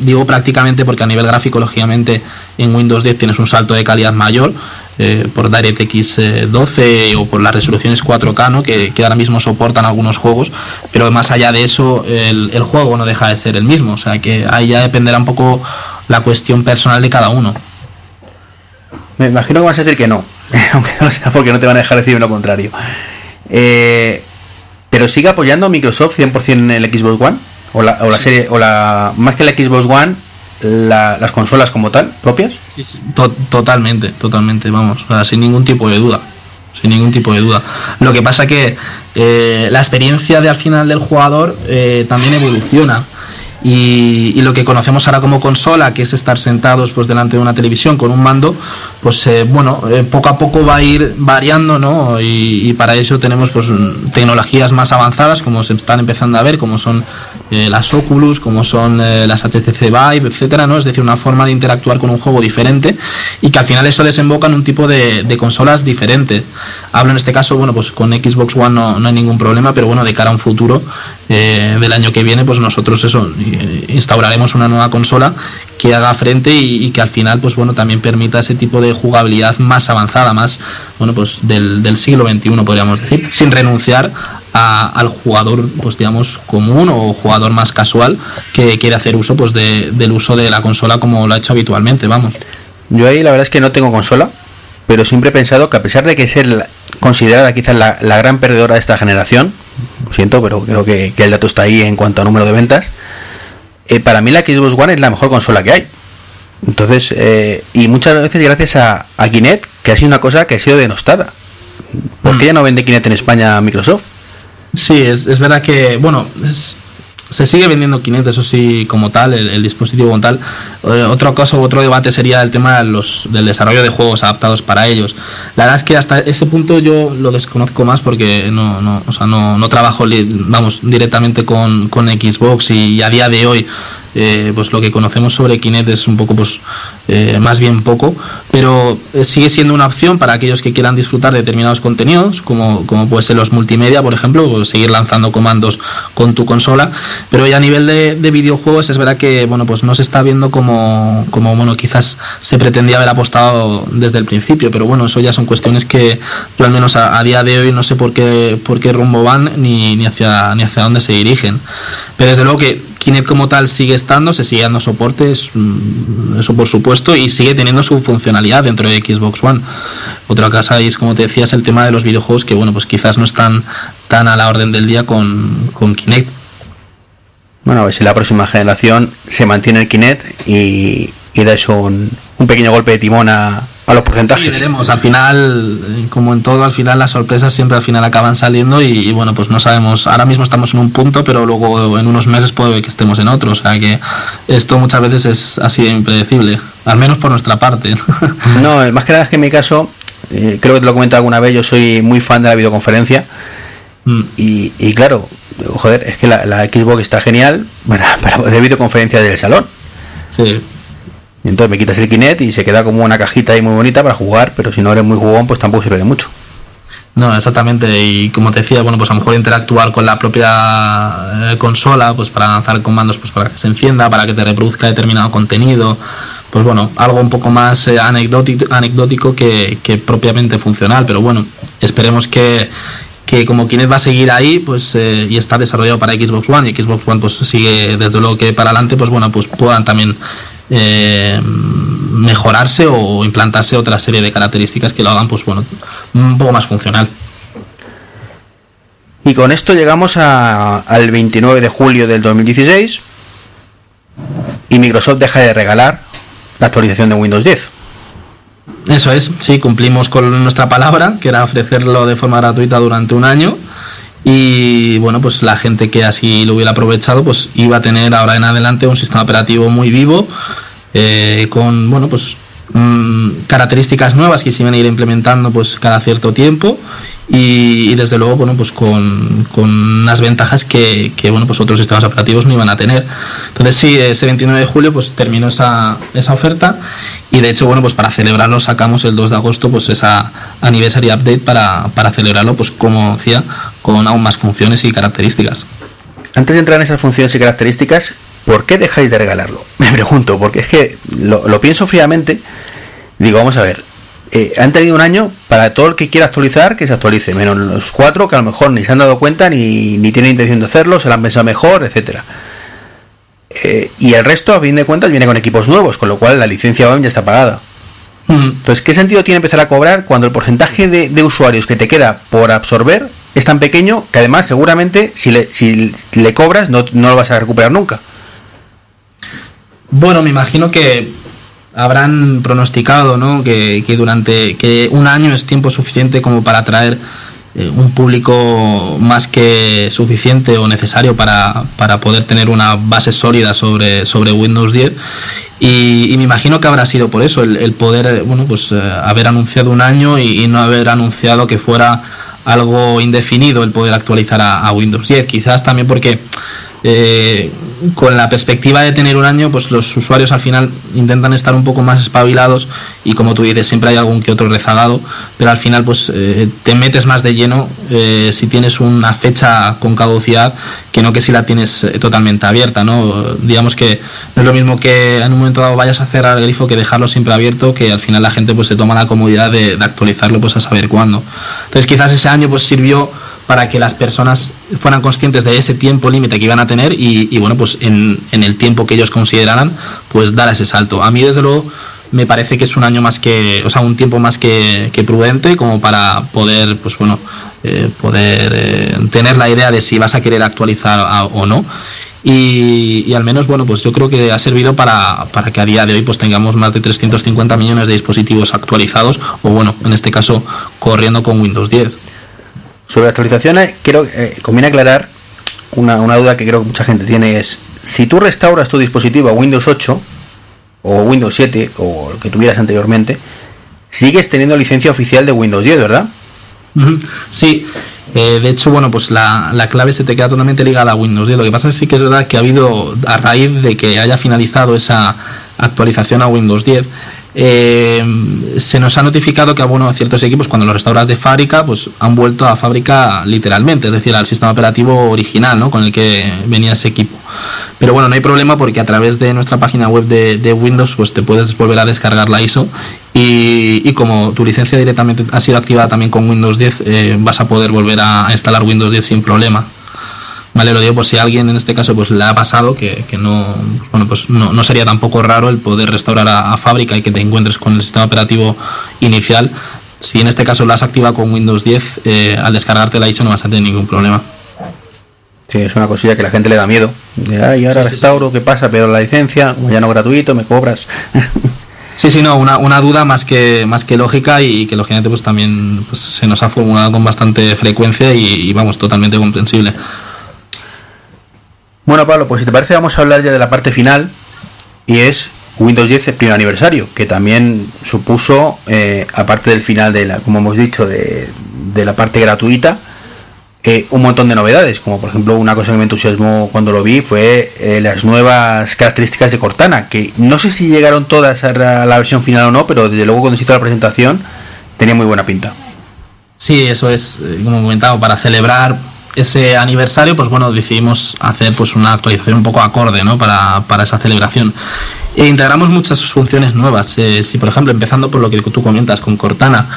digo prácticamente porque a nivel gráfico, lógicamente, en Windows 10 tienes un salto de calidad mayor, eh, por DirectX 12 o por las resoluciones 4K ¿no? que, ahora mismo soportan algunos juegos, pero más allá de eso el, juego no deja de ser el mismo, o sea que ahí ya dependerá un poco la cuestión personal de cada uno.
Me imagino que vas a decir que no, <laughs> aunque no sea porque no te van a dejar decir lo contrario. Eh, pero sigue apoyando Microsoft 100% en el Xbox One o la, o la serie o la más que el Xbox One las consolas como tal, propias?
totalmente, totalmente, vamos, sin ningún tipo de duda. Sin ningún tipo de duda. Lo que pasa que eh, la experiencia de al final del jugador eh, también evoluciona. Y, lo que conocemos ahora como consola, que es estar sentados pues delante de una televisión con un mando, pues eh, bueno, poco a poco va a ir variando, ¿no? Y, y, para eso tenemos pues tecnologías más avanzadas, como se están empezando a ver, como son eh, las Oculus, como son eh, las HTC Vive, etcétera, ¿no? Es decir, una forma de interactuar con un juego diferente y que al final eso desemboca en un tipo de, consolas diferente. Hablo en este caso, bueno, pues con Xbox One no, hay ningún problema, pero bueno, de cara a un futuro eh, del año que viene, pues nosotros eso, instauraremos una nueva consola que haga frente y, que al final pues bueno también permita ese tipo de jugabilidad más avanzada más bueno pues del, del siglo XXI podríamos decir sin renunciar al jugador, pues digamos, común o jugador más casual que quiere hacer uso pues de, del uso de la consola como lo ha hecho habitualmente, vamos.
Yo ahí la verdad es que no tengo consola, pero siempre he pensado que a pesar de que ser considerada quizás la, gran perdedora de esta generación, lo siento, pero creo que, el dato está ahí en cuanto a número de ventas, eh, para mí la Xbox One es la mejor consola que hay. Entonces, eh, y muchas veces gracias a, a Kinect, que ha sido una cosa que ha sido denostada. ¿Por qué mm. ya no vende Kinect en España Microsoft?
Sí, es, es verdad que, bueno, se sigue vendiendo Kinect, eso sí, como tal, el, dispositivo como tal. Eh, otro caso, otro debate sería el tema de los, del desarrollo de juegos adaptados para ellos. La verdad es que hasta ese punto yo lo desconozco más porque no, no, o sea, no, no trabajo vamos, directamente con, con Xbox y a día de hoy eh, pues lo que conocemos sobre Kinect es un poco, pues eh, más bien poco, pero eh, sigue siendo una opción para aquellos que quieran disfrutar de determinados contenidos, como, como puede ser los multimedia, por ejemplo, seguir lanzando comandos con tu consola, pero ya a nivel de, videojuegos es verdad que, bueno, pues no se está viendo como, como, bueno, quizás se pretendía haber apostado desde el principio, pero bueno, eso ya son cuestiones que yo al menos a, día de hoy no sé por qué, por qué rumbo van ni, hacia, ni hacia dónde se dirigen. Pero desde luego que Kinect como tal sigue estando, se sigue dando soporte, mm, eso por supuesto, y sigue teniendo su funcionalidad dentro de Xbox One. Otra cosa es, como te decía, es el tema de los videojuegos que, bueno, pues quizás no están tan a la orden del día con, con Kinect.
Bueno, a ver si la próxima generación se mantiene el Kinect y, y da eso un, un pequeño golpe de timón a, a los porcentajes.
Sí, veremos. Al final, como en todo, al final las sorpresas siempre al final acaban saliendo y, bueno, pues no sabemos. Ahora mismo estamos en un punto, pero luego en unos meses puede que estemos en otro. O sea que esto muchas veces es así de impredecible, al menos por nuestra parte. <laughs>
No, más que nada es que en mi caso, eh, creo que te lo he comentado alguna vez, yo soy muy fan de la videoconferencia. Mm. Y, y, claro, joder, es que la, la Xbox está genial para, <laughs> para de videoconferencia del salón.
Sí
entonces me quitas el Kinect y se queda como una cajita ahí muy bonita para jugar, pero si no eres muy jugón, pues tampoco sirve de mucho.
No, exactamente. Y como te decía, bueno, pues a lo mejor interactuar con la propia eh, consola, pues para lanzar comandos, pues para que se encienda, para que te reproduzca determinado contenido. Pues bueno, algo un poco más eh, anecdótico, que, propiamente funcional. Pero bueno, esperemos que, que como Kinect va a seguir ahí, pues eh, y está desarrollado para Xbox One y Xbox One pues sigue desde luego que para adelante, pues bueno, pues puedan también eh, mejorarse o implantarse otra serie de características que lo hagan pues bueno un poco más funcional
y con esto llegamos al 29 de julio del 2016 y Microsoft deja de regalar la actualización de Windows 10.
Eso es, sí, cumplimos con nuestra palabra, que era ofrecerlo de forma gratuita durante un año. Y bueno, pues la gente que así lo hubiera aprovechado, pues iba a tener ahora en adelante un sistema operativo muy vivo, eh, con bueno, pues mm, características nuevas que se iban a ir implementando pues cada cierto tiempo. Y, desde luego bueno pues con, con unas ventajas que, que, bueno pues otros sistemas operativos no iban a tener. Entonces sí ese 29 de julio pues terminó esa, esa oferta y de hecho bueno pues para celebrarlo sacamos el 2 de agosto pues esa anniversary update para, para celebrarlo pues como decía con aún más funciones y características
antes de entrar en esas funciones y características ¿por qué dejáis de regalarlo? <laughs> me pregunto porque es que lo, pienso fríamente digo vamos a ver eh, han tenido un año para todo el que quiera actualizar que se actualice, menos los cuatro que a lo mejor ni se han dado cuenta ni, ni tienen intención de hacerlo, se lo han pensado mejor, etcétera. Eh, y el resto, a fin de cuentas, viene con equipos nuevos, con lo cual la licencia OEM ya está pagada. Entonces, ¿qué sentido tiene empezar a cobrar cuando el porcentaje de, usuarios que te queda por absorber es tan pequeño que además seguramente si le, si le cobras no, no lo vas a recuperar nunca?
Bueno, me imagino que habrán pronosticado ¿no? que, durante que un año es tiempo suficiente como para atraer eh, un público más que suficiente o necesario para, para, poder tener una base sólida sobre, sobre Windows 10 y, me imagino que habrá sido por eso el, poder bueno pues eh, haber anunciado un año y, no haber anunciado que fuera algo indefinido el poder actualizar a, a Windows 10 quizás también porque eh, con la perspectiva de tener un año, pues los usuarios al final intentan estar un poco más espabilados y como tú dices, siempre hay algún que otro rezagado, pero al final pues eh, te metes más de lleno eh, si tienes una fecha con caducidad que no que si la tienes eh, totalmente abierta, ¿no? Digamos que no es lo mismo que en un momento dado vayas a cerrar el grifo que dejarlo siempre abierto, que al final la gente pues se toma la comodidad de, de actualizarlo pues a saber cuándo. Entonces quizás ese año pues sirvió para que las personas fueran conscientes de ese tiempo límite que iban a tener y, bueno, pues en, el tiempo que ellos consideraran, pues dar ese salto. A mí, desde luego, me parece que es un año más que, o sea, un tiempo más que, prudente como para poder, pues bueno, eh, poder eh, tener la idea de si vas a querer actualizar o no. Y, al menos, bueno, pues yo creo que ha servido para, para, que a día de hoy pues tengamos más de 350 millones de dispositivos actualizados o, bueno, en este caso, corriendo con Windows 10.
Sobre actualizaciones, quiero, eh, conviene aclarar una, duda que creo que mucha gente tiene es, si tú restauras tu dispositivo a Windows 8 o Windows 7 o lo que tuvieras anteriormente, sigues teniendo licencia oficial de Windows 10, ¿verdad?
Sí, eh, de hecho, bueno, pues la, la, clave se te queda totalmente ligada a Windows 10. Lo que pasa es sí que es verdad que ha habido, a raíz de que haya finalizado esa actualización a Windows 10, eh, se nos ha notificado que bueno, ciertos equipos cuando los restauras de fábrica pues han vuelto a fábrica literalmente, es decir, al sistema operativo original ¿no? con el que venía ese equipo. Pero bueno, no hay problema porque a través de nuestra página web de, Windows pues te puedes volver a descargar la ISO y, como tu licencia directamente ha sido activada también con Windows 10 eh, vas a poder volver a instalar Windows 10 sin problema. Vale, lo digo por si alguien en este caso pues le ha pasado que, no, bueno, pues no, sería tampoco raro el poder restaurar a, fábrica y que te encuentres con el sistema operativo inicial. Si en este caso lo has activado con Windows 10, eh, al descargarte la ISO no vas a tener ningún problema.
Sí, es una cosilla que la gente le da miedo. De, ay, ahora restauro, ¿qué pasa? Pero la licencia, como ya no gratuito, me cobras. <laughs>
Sí, sí, no, una, una, duda más que, más que lógica y que lógicamente pues también pues, se nos ha formulado con bastante frecuencia y vamos, totalmente comprensible.
Bueno, Pablo, pues si te parece vamos a hablar ya de la parte final y es Windows 10 el primer aniversario, que también supuso, eh, aparte del final de la, como hemos dicho, de, la parte gratuita, eh, un montón de novedades, como por ejemplo una cosa que me entusiasmó cuando lo vi fue eh, las nuevas características de Cortana, que no sé si llegaron todas a la versión final o no, pero desde luego cuando se hizo la presentación tenía muy buena pinta.
Sí, eso es, como he comentado, para celebrar ese aniversario, pues bueno, decidimos hacer pues una actualización un poco acorde, ¿no? Para, para esa celebración. E integramos muchas funciones nuevas. Eh, si, por ejemplo, empezando por lo que tú comentas con Cortana,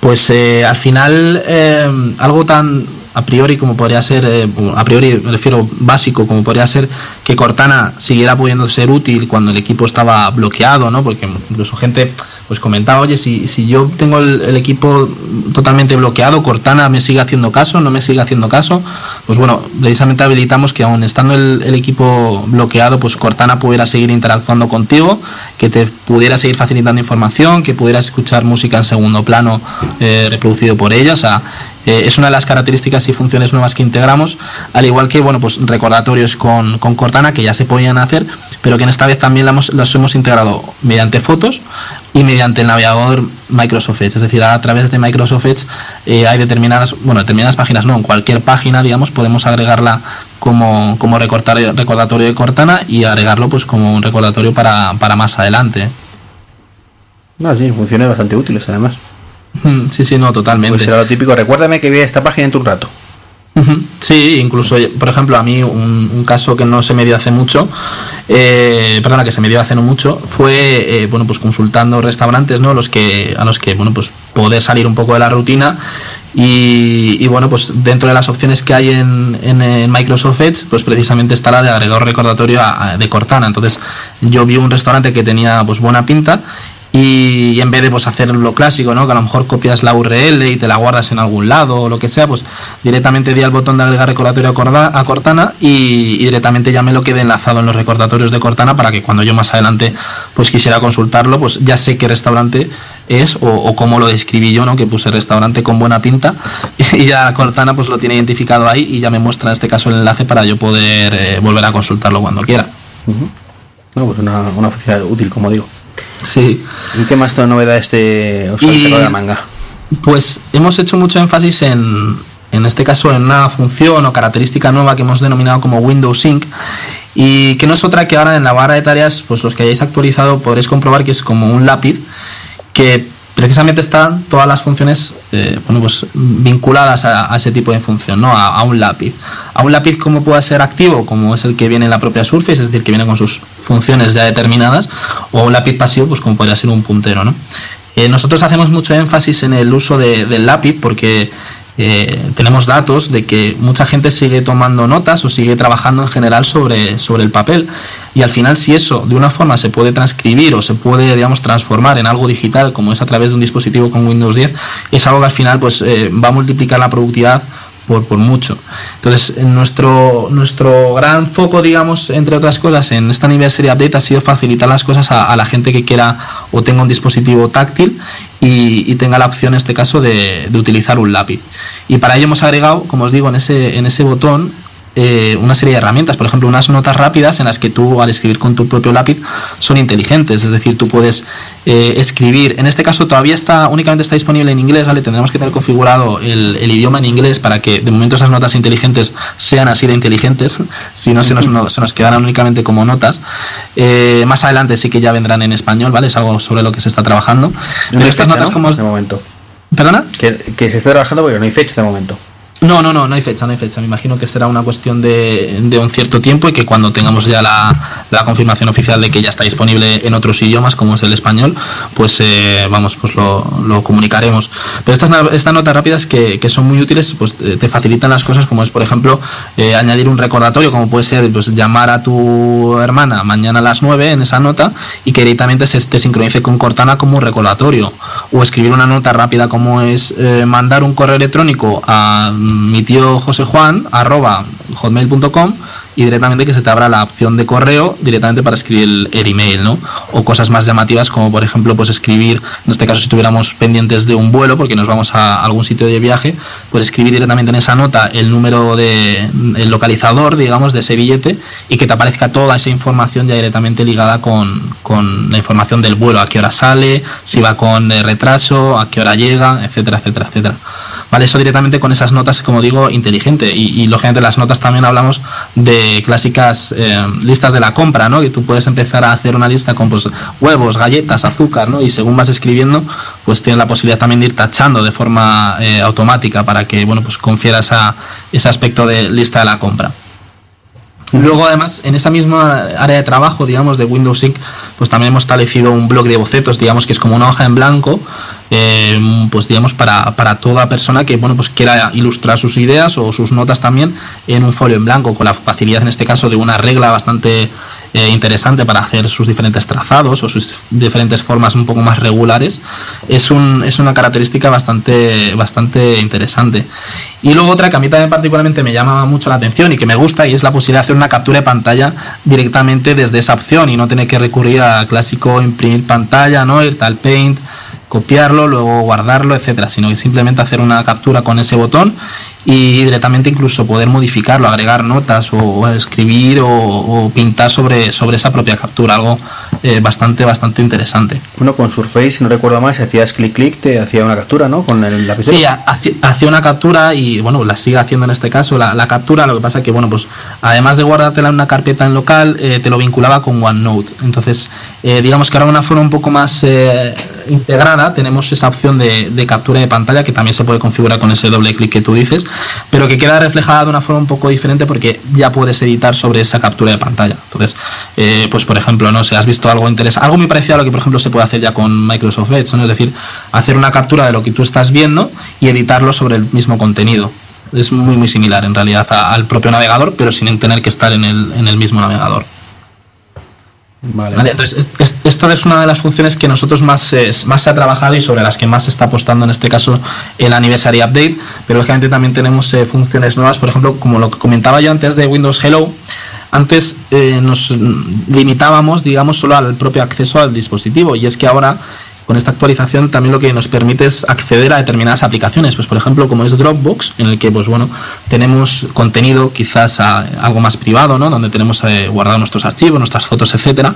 pues eh, al final eh, algo tan a priori como podría ser, eh, a priori me refiero básico, como podría ser que Cortana siguiera pudiendo ser útil cuando el equipo estaba bloqueado, ¿no? Porque incluso gente pues comentaba, oye, si, si yo tengo el, equipo totalmente bloqueado, Cortana me sigue haciendo caso, no me sigue haciendo caso, pues bueno, precisamente habilitamos que aún estando el, equipo bloqueado, pues Cortana pudiera seguir interactuando contigo, que te pudiera seguir facilitando información, que pudieras escuchar música en segundo plano eh, reproducido por ella, eh, es una de las características y funciones nuevas que integramos, al igual que bueno, pues recordatorios con, Cortana que ya se podían hacer, pero que en esta vez también los hemos integrado mediante fotos y mediante el navegador Microsoft Edge. Es decir, a través de Microsoft Edge eh, hay determinadas, bueno, determinadas páginas, no, en cualquier página, digamos, podemos agregarla como, como recordatorio, recordatorio de Cortana y agregarlo pues como un recordatorio para, para más adelante.
No, sí, funciones bastante útiles además.
Sí, sí, no, totalmente.
Pues será lo típico. Recuérdame que vi esta página en tu rato.
Sí, incluso, por ejemplo, a mí un, caso que no se me dio hace mucho, eh, perdona, que se me dio hace no mucho, fue, eh, bueno, pues consultando restaurantes, ¿no? Los que, a los que, bueno, pues poder salir un poco de la rutina y, bueno, pues dentro de las opciones que hay en, en, Microsoft Edge, pues precisamente está la de agregador recordatorio de Cortana. Entonces yo vi un restaurante que tenía pues buena pinta y, en vez de pues hacer lo clásico, ¿no? que a lo mejor copias la URL y te la guardas en algún lado o lo que sea, pues directamente di al botón de agregar recordatorio a Cortana y, directamente ya me lo quede enlazado en los recordatorios de Cortana para que cuando yo más adelante pues quisiera consultarlo, pues ya sé qué restaurante es o, cómo lo describí yo, ¿no? que puse restaurante con buena pinta <laughs> y ya Cortana pues lo tiene identificado ahí y ya me muestra en este caso el enlace para yo poder eh, volver a consultarlo cuando quiera.
No, pues una, una funcionalidad útil, como digo.
Sí.
¿Y qué más novedad este os de la manga?
Pues hemos hecho mucho énfasis en, en este caso en una función o característica nueva que hemos denominado como Windows Sync y que no es otra que ahora en la barra de tareas, pues los que hayáis actualizado podréis comprobar que es como un lápiz que precisamente están todas las funciones eh, bueno, pues, vinculadas a, ese tipo de función, ¿no? A, un lápiz. A un lápiz como puede ser activo, como es el que viene en la propia Surface, es decir, que viene con sus funciones ya determinadas, o a un lápiz pasivo, pues como podría ser un puntero, ¿no? Eh, nosotros hacemos mucho énfasis en el uso del lápiz porque eh, tenemos datos de que mucha gente sigue tomando notas o sigue trabajando en general sobre, sobre el papel. Y al final, si eso de una forma se puede transcribir o se puede, digamos, transformar en algo digital, como es a través de un dispositivo con Windows 10, es algo que al final pues, eh, va a multiplicar la productividad por, por mucho. Entonces, nuestro, nuestro gran foco, digamos, entre otras cosas, en esta Anniversary Update ha sido facilitar las cosas a, la gente que quiera o tenga un dispositivo táctil y, tenga la opción, en este caso, de, de, utilizar un lápiz. Y para ello hemos agregado, como os digo, en ese, en ese botón eh, una serie de herramientas, por ejemplo, unas notas rápidas en las que tú al escribir con tu propio lápiz son inteligentes, es decir, tú puedes eh, escribir, en este caso todavía está únicamente está disponible en inglés, ¿vale? Tendremos que tener configurado el, idioma en inglés para que de momento esas notas inteligentes sean así de inteligentes, <laughs> si no se nos, se nos quedarán únicamente como notas. Eh, más adelante sí que ya vendrán en español, ¿vale? Es algo sobre lo que se está trabajando.
Pero estas notas como... De momento.
¿Perdona?
Que, que se está trabajando porque no hay fecha de momento.
No, no, no, no hay fecha, no hay fecha. Me imagino que será una cuestión de, de un cierto tiempo y que cuando tengamos ya la, la, confirmación oficial de que ya está disponible en otros idiomas, como es el español, pues eh, vamos, pues lo, lo, comunicaremos. Pero estas, estas notas rápidas que, que, son muy útiles, pues eh, te facilitan las cosas, como es, por ejemplo, eh, añadir un recordatorio, como puede ser pues, llamar a tu hermana mañana a las 9 en esa nota y que directamente se te sincronice con Cortana como recordatorio. O escribir una nota rápida, como es mandar un correo electrónico a mi tío José Juan, arroba hotmail.com y directamente que se te abra la opción de correo directamente para escribir el, email, ¿no? O cosas más llamativas como por ejemplo pues escribir, en este caso si tuviéramos pendientes de un vuelo porque nos vamos a algún sitio de viaje, pues escribir directamente en esa nota el número de el localizador, digamos, de ese billete y que te aparezca toda esa información ya directamente ligada con, con la información del vuelo, a qué hora sale, si va con retraso, a qué hora llega, etcétera, etcétera, etcétera. ¿Vale? Eso directamente con esas notas, como digo, inteligente. Y, lógicamente las notas también hablamos de clásicas eh, listas de la compra, ¿no? Que tú puedes empezar a hacer una lista con pues, huevos, galletas, azúcar, ¿no? Y según vas escribiendo, pues tienes la posibilidad también de ir tachando de forma eh, automática para que, bueno, pues confiera ese aspecto de lista de la compra. Luego, además, en esa misma área de trabajo, digamos, de Windows Sync, pues también hemos establecido un blog de bocetos, digamos, que es como una hoja en blanco eh, pues digamos para, para, toda persona que bueno pues quiera ilustrar sus ideas o sus notas también en un folio en blanco con la facilidad en este caso de una regla bastante eh, interesante para hacer sus diferentes trazados o sus diferentes formas un poco más regulares es, un, es una característica bastante, bastante interesante. Y luego otra que a mí también particularmente me llama mucho la atención y que me gusta y es la posibilidad de hacer una captura de pantalla directamente desde esa opción y no tener que recurrir a clásico imprimir pantalla, ¿no? ir al Paint, copiarlo, luego guardarlo, etcétera, sino que simplemente hacer una captura con ese botón y directamente incluso poder modificarlo, agregar notas o, escribir o, pintar sobre, sobre esa propia captura, algo eh, bastante, bastante interesante.
Bueno, con Surface, si no recuerdo mal, si hacías clic clic te hacía una captura, ¿no? Con el
lapicero. Sí, hacía una captura y bueno, la sigue haciendo en este caso la, captura, lo que pasa que bueno, pues además de guardártela en una carpeta en local, eh, te lo vinculaba con OneNote. Entonces, eh, digamos que ahora de una forma un poco más integrada tenemos esa opción de, de captura de pantalla que también se puede configurar con ese doble clic que tú dices pero que queda reflejada de una forma un poco diferente porque ya puedes editar sobre esa captura de pantalla. Entonces, eh, pues por ejemplo, no sé, has visto algo interesante, algo muy parecido a lo que por ejemplo se puede hacer ya con Microsoft Edge, ¿no? es decir, hacer una captura de lo que tú estás viendo y editarlo sobre el mismo contenido. Es muy muy similar en realidad al propio navegador, pero sin tener que estar en el, en el mismo navegador. Vale. entonces, esta es una de las funciones que nosotros más, más se ha trabajado y sobre las que más se está apostando en este caso el Anniversary Update, pero lógicamente también tenemos eh, funciones nuevas, por ejemplo, como lo comentaba yo antes de Windows Hello, antes eh, nos limitábamos, digamos, solo al propio acceso al dispositivo y es que ahora con esta actualización también lo que nos permite es acceder a determinadas aplicaciones, pues por ejemplo como es Dropbox, en el que pues bueno, tenemos contenido quizás algo más privado, ¿no? donde tenemos eh, guardados nuestros archivos, nuestras fotos, etcétera,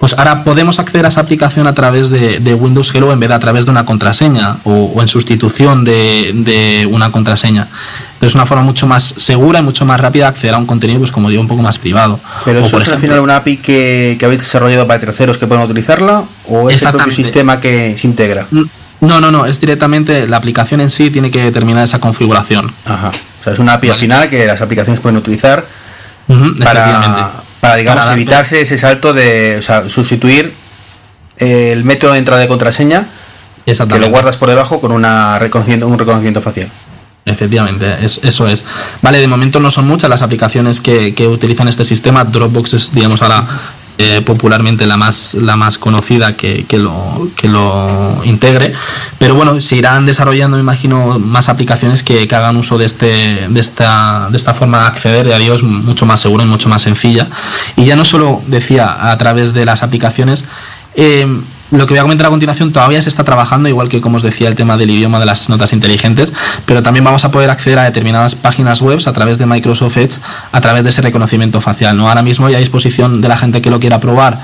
pues ahora podemos acceder a esa aplicación a través de, Windows Hello en vez de a través de una contraseña o, en sustitución de una contraseña es una forma mucho más segura y mucho más rápida de acceder a un contenido, pues como digo, un poco más privado.
Pero eso es al final una API que, habéis desarrollado para terceros que pueden utilizarla o es el propio sistema que se integra.
No, no, no, es directamente la aplicación en sí tiene que determinar esa configuración.
Ajá. O sea, es una API al final que las aplicaciones pueden utilizar para, para, digamos, evitarse ese salto de o sea, sustituir el método de entrada de contraseña que lo guardas por debajo con una reconocimiento, un reconocimiento facial.
Efectivamente, eso es. Vale, de momento no son muchas las aplicaciones que, utilizan este sistema. Dropbox es, digamos, ahora eh, popularmente la más, la más conocida que, lo, que lo integre. Pero bueno, se irán desarrollando, me imagino, más aplicaciones que, hagan uso de, este, de, esta, de esta forma de acceder a Dios mucho más segura y mucho más sencilla. Y ya no solo decía a través de las aplicaciones, eh, lo que voy a comentar a continuación todavía se está trabajando, igual que como os decía el tema del idioma de las notas inteligentes, pero también vamos a poder acceder a determinadas páginas web a través de Microsoft Edge, a través de ese reconocimiento facial. ¿no? Ahora mismo ya a disposición de la gente que lo quiera probar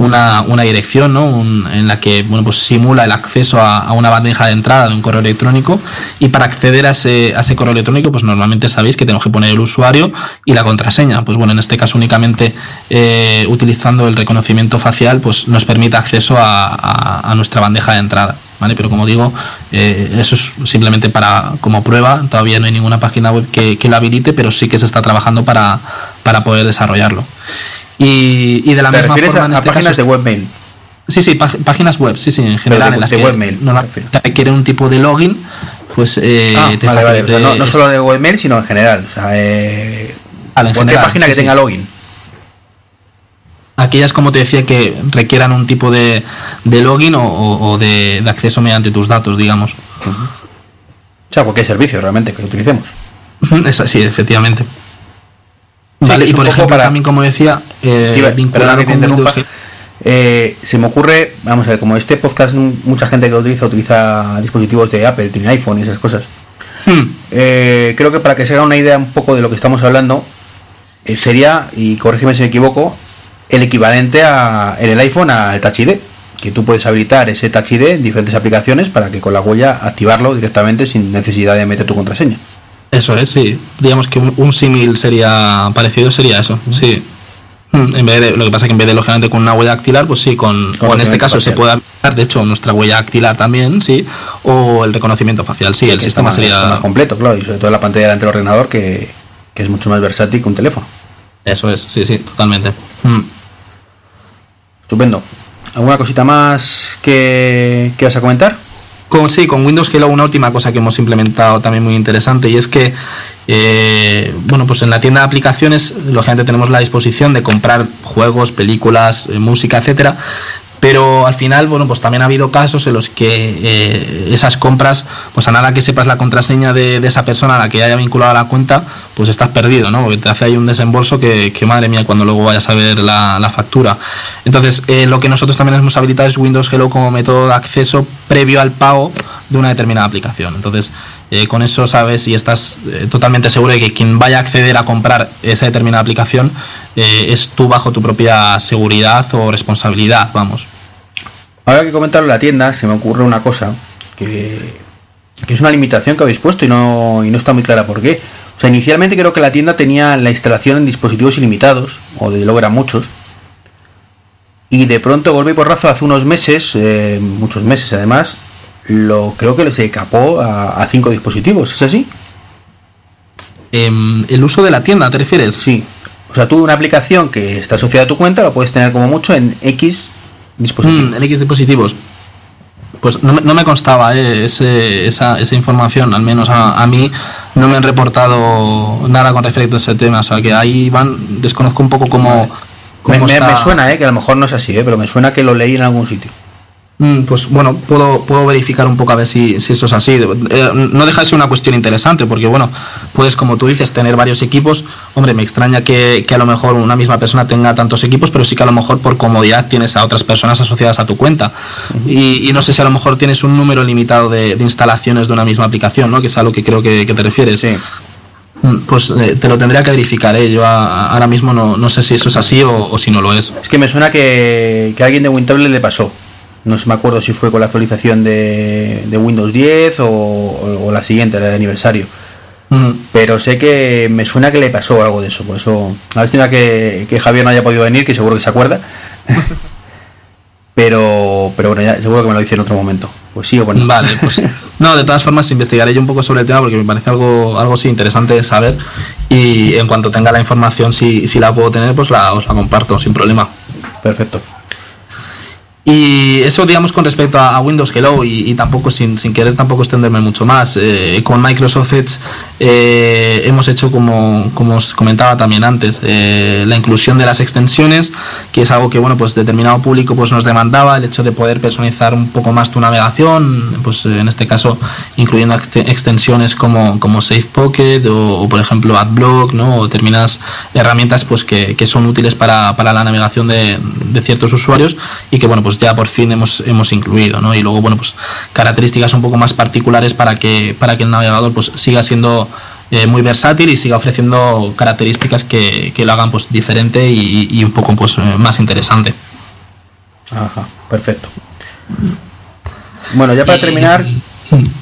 una, una dirección ¿no? en la que bueno, pues simula el acceso a, una bandeja de entrada de un correo electrónico y para acceder a ese, a ese correo electrónico pues normalmente sabéis que tenemos que poner el usuario y la contraseña pues bueno en este caso únicamente eh, utilizando el reconocimiento facial pues nos permite acceso a, a, nuestra bandeja de entrada ¿Vale? Pero como digo, eh, eso es simplemente para como prueba, todavía no hay ninguna página web que, que lo habilite, pero sí que se está trabajando para, para poder desarrollarlo. Y, y de la misma forma.
A, en este páginas de webmail?
Sí, sí, páginas web, sí, sí, en general. en las
de que webmail.
requiere un tipo de login, pues. Eh,
ah, vale, vale. no, no, solo de webmail, sino en general. O sea, eh, cualquier página que tenga login
aquellas, como te decía, que requieran un tipo de, de login o, o, de, de, acceso mediante tus datos, digamos.
O sea, cualquier servicio realmente que utilicemos. <laughs>
Es así, efectivamente. Vale, y por ejemplo, para... también como decía, eh, vinculado con
eh, se me ocurre, vamos a ver, como este podcast mucha gente que lo utiliza utiliza dispositivos de Apple, tiene iPhone y esas cosas. Hmm. Eh, creo que para que se haga una idea un poco de lo que estamos hablando, eh, sería, y corrígeme si me equivoco, el equivalente a, en el iPhone al Touch ID, que tú puedes habilitar ese Touch ID en diferentes aplicaciones para que con la huella activarlo directamente sin necesidad de meter tu contraseña.
Eso es, sí. Digamos que un, símil sería parecido, sería eso, sí. Hmm, en vez de, lo que pasa es que en vez de lógicamente con una huella dactilar, pues sí, con, o en este caso se puede aplicar, de hecho, nuestra huella dactilar también, sí, o el reconocimiento facial, sí, el sistema sería
más completo, claro, y sobre todo la pantalla delante del ordenador que, es mucho más versátil que un teléfono.
Eso es, sí, sí, totalmente. Hmm.
Estupendo. ¿Alguna cosita más que, que vas a comentar?
Con, sí, con Windows Hello una última cosa que hemos implementado también muy interesante y es que eh, bueno, pues en la tienda de aplicaciones, lógicamente tenemos la disposición de comprar juegos, películas, eh, música, etcétera, pero al final, bueno, pues también ha habido casos en los que eh, esas compras, pues a nada que sepas la contraseña de, esa persona a la que haya vinculado la cuenta, pues estás perdido, ¿no? Porque te hace ahí un desembolso que, madre mía, cuando luego vayas a ver la, factura. Entonces, eh, lo que nosotros también hemos habilitado es Windows Hello como método de acceso previo al pago de una determinada aplicación. Entonces, eh, con eso sabes y estás totalmente seguro de que quien vaya a acceder a comprar esa determinada aplicación es tú bajo tu propia seguridad o responsabilidad, vamos.
Ahora que comentarlo en la tienda, se me ocurre una cosa que, es una limitación que habéis puesto y no, y no está muy clara por qué. O sea, inicialmente creo que la tienda tenía la instalación en dispositivos ilimitados, o de eran muchos. Y de pronto, golpe por razo, hace unos meses, eh, muchos meses además, lo creo que se capó a, a cinco dispositivos, ¿es así?
Em, ¿El uso de la tienda te refieres?
Sí. O sea, tú una aplicación que está asociada a tu cuenta la puedes tener como mucho en X
dispositivos. Mm, en X dispositivos. Pues no, me constaba eh, esa, esa, información, al menos a, mí no me han reportado nada con respecto a ese tema, o sea que ahí van, desconozco un poco cómo...
me, suena, eh, que a lo mejor no es así, eh, pero me suena que lo leí en algún sitio.
Mm, pues bueno, puedo, puedo verificar un poco a ver si, si eso es así. Eh, no deja de ser una cuestión interesante, porque bueno, puedes, como tú dices, tener varios equipos. Hombre, me extraña que, a lo mejor una misma persona tenga tantos equipos, pero sí que a lo mejor por comodidad tienes a otras personas asociadas a tu cuenta. y, no sé si a lo mejor tienes un número limitado de, instalaciones de una misma aplicación, ¿no? Que es a lo que creo que, te refieres. Sí. Mm, pues eh, te lo tendría que verificar, ¿eh? yo ahora mismo no, no, sé si eso es así o, si no lo es.
Es que me suena que, que a alguien de Wintable le pasó. No se me acuerdo si fue con la actualización de, Windows 10 o, la siguiente, la de aniversario. Pero sé que me suena que le pasó algo de eso. Por eso, a ver si que, que Javier no haya podido venir, que seguro que se acuerda. <laughs> pero, pero bueno, ya, seguro que me lo dice en otro momento. Pues sí o bueno.
Vale, pues <laughs> no, de todas formas investigaré yo un poco sobre el tema porque me parece algo, algo sí interesante saber. Y en cuanto tenga la información, si, si la puedo tener, pues la, os la comparto sin problema.
Perfecto.
Y eso, digamos, con respecto a, Windows Hello y, tampoco sin, sin, querer tampoco extenderme mucho más. Eh, con Microsoft Edge eh, hemos hecho, como, como os comentaba también antes, eh, la inclusión de las extensiones, que es algo que, bueno, pues determinado público pues nos demandaba, el hecho de poder personalizar un poco más tu navegación, pues en este caso incluyendo extensiones como, como Safe Pocket o, por ejemplo AdBlock, ¿no? O determinadas herramientas pues que, que son útiles para, para la navegación de, de ciertos usuarios y que, bueno, pues ya por fin hemos, hemos incluido, ¿no? Y luego, bueno, pues características un poco más particulares para que, para que el navegador pues siga siendo eh, muy versátil y siga ofreciendo características que, lo hagan pues diferente y, un poco pues eh, más interesante.
Ajá, perfecto. Bueno, ya para terminar,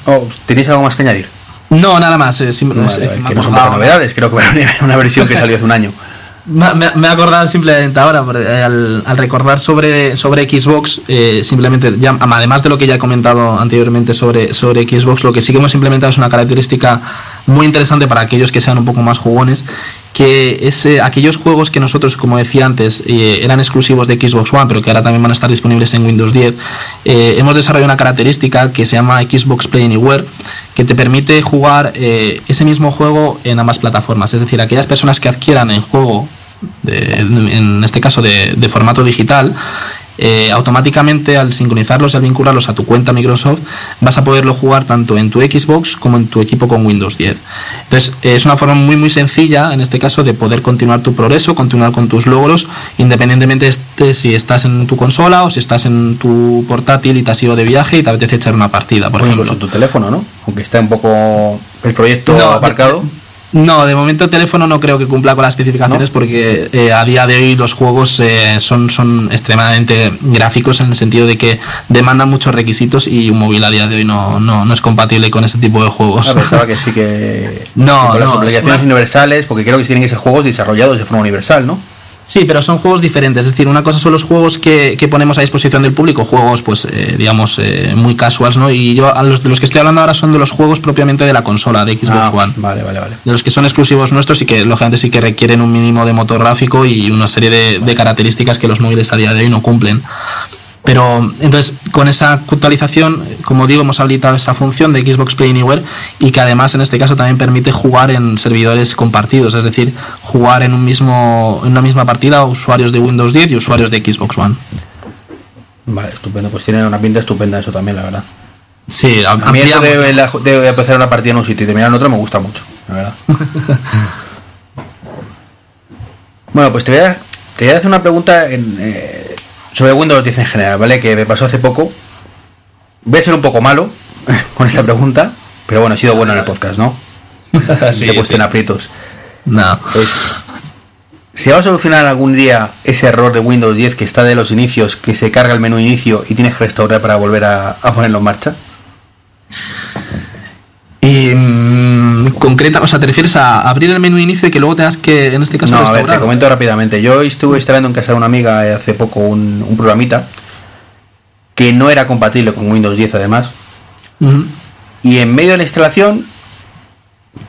oh, ¿tenéis algo más que añadir?
No, nada más. Eh,
que no son novedades, creo que una versión que salió hace un año.
Me, he acordado simplemente ahora, eh, al, recordar sobre, sobre Xbox, eh, simplemente, ya, además de lo que ya he comentado anteriormente sobre, sobre Xbox, lo que sí que hemos implementado es una característica muy interesante para aquellos que sean un poco más jugones, que es eh, aquellos juegos que nosotros, como decía antes, eran exclusivos de Xbox One, pero que ahora también van a estar disponibles en Windows 10, hemos desarrollado una característica que se llama Xbox Play Anywhere, que te permite jugar ese mismo juego en ambas plataformas. Es decir, aquellas personas que adquieran el juego en este caso de, formato digital, eh, automáticamente al sincronizarlos y al vincularlos a tu cuenta Microsoft vas a poderlo jugar tanto en tu Xbox como en tu equipo con Windows 10. Entonces es una forma muy muy sencilla en este caso de poder continuar tu progreso, continuar con tus logros, independientemente de si estás en tu consola o si estás en tu portátil y te has ido de viaje y te apetece echar una partida, por ejemplo.
en tu teléfono, ¿no? Aunque está un poco el proyecto aparcado.
No, de momento el teléfono no creo que cumpla con las especificaciones porque eh, a día de hoy los juegos eh, son, son extremadamente gráficos en el sentido de que demandan muchos requisitos y un móvil a día de hoy no, no, es compatible con ese tipo de juegos.
Ah, pensaba que sí que, <laughs> no, con las obligaciones universales, porque creo que tienen que ser juegos desarrollados de forma universal, ¿no?
Sí, pero son juegos diferentes. Es decir, una cosa son los juegos que, ponemos a disposición del público, juegos, pues, eh, digamos, eh, muy casuals, ¿no? Y yo, a los de los que estoy hablando ahora son de los juegos propiamente de la consola, de Xbox ah, One.
Vale, vale, vale.
De los que son exclusivos nuestros y que, lógicamente, sí que requieren un mínimo de motor gráfico y una serie de, características que los móviles a día de hoy no cumplen. Pero entonces con esa actualización, como digo, hemos habilitado esa función de Xbox Play Anywhere y que además en este caso también permite jugar en servidores compartidos, es decir, jugar en un mismo en una misma partida usuarios de Windows 10 y usuarios de Xbox One.
Vale, estupendo, pues tiene una pinta estupenda eso también, la verdad.
Sí,
a, mí eso de, empezar una partida en un sitio y terminar en otro me gusta mucho, la verdad. <laughs> bueno, pues te voy a, te voy a hacer una pregunta en, eh, sobre Windows 10 en general, ¿vale? Que me pasó hace poco. Voy a ser un poco malo <laughs> con esta pregunta, pero bueno, ha sido bueno en el podcast, ¿no? <laughs> sí, Te he puesto en aprietos.
No.
Pues, ¿Se va a solucionar algún día ese error de Windows 10 que está de los inicios, que se carga el menú inicio y tienes que restaurar para volver a, ponerlo en marcha?
Mm, concreta, o sea, te refieres a abrir el menú inicio y que luego tengas que, en este caso,
no, A ver, te comento rápidamente. Yo estuve instalando en casa de una amiga hace poco un, programita que no era compatible con Windows 10 además. Y en medio de la instalación,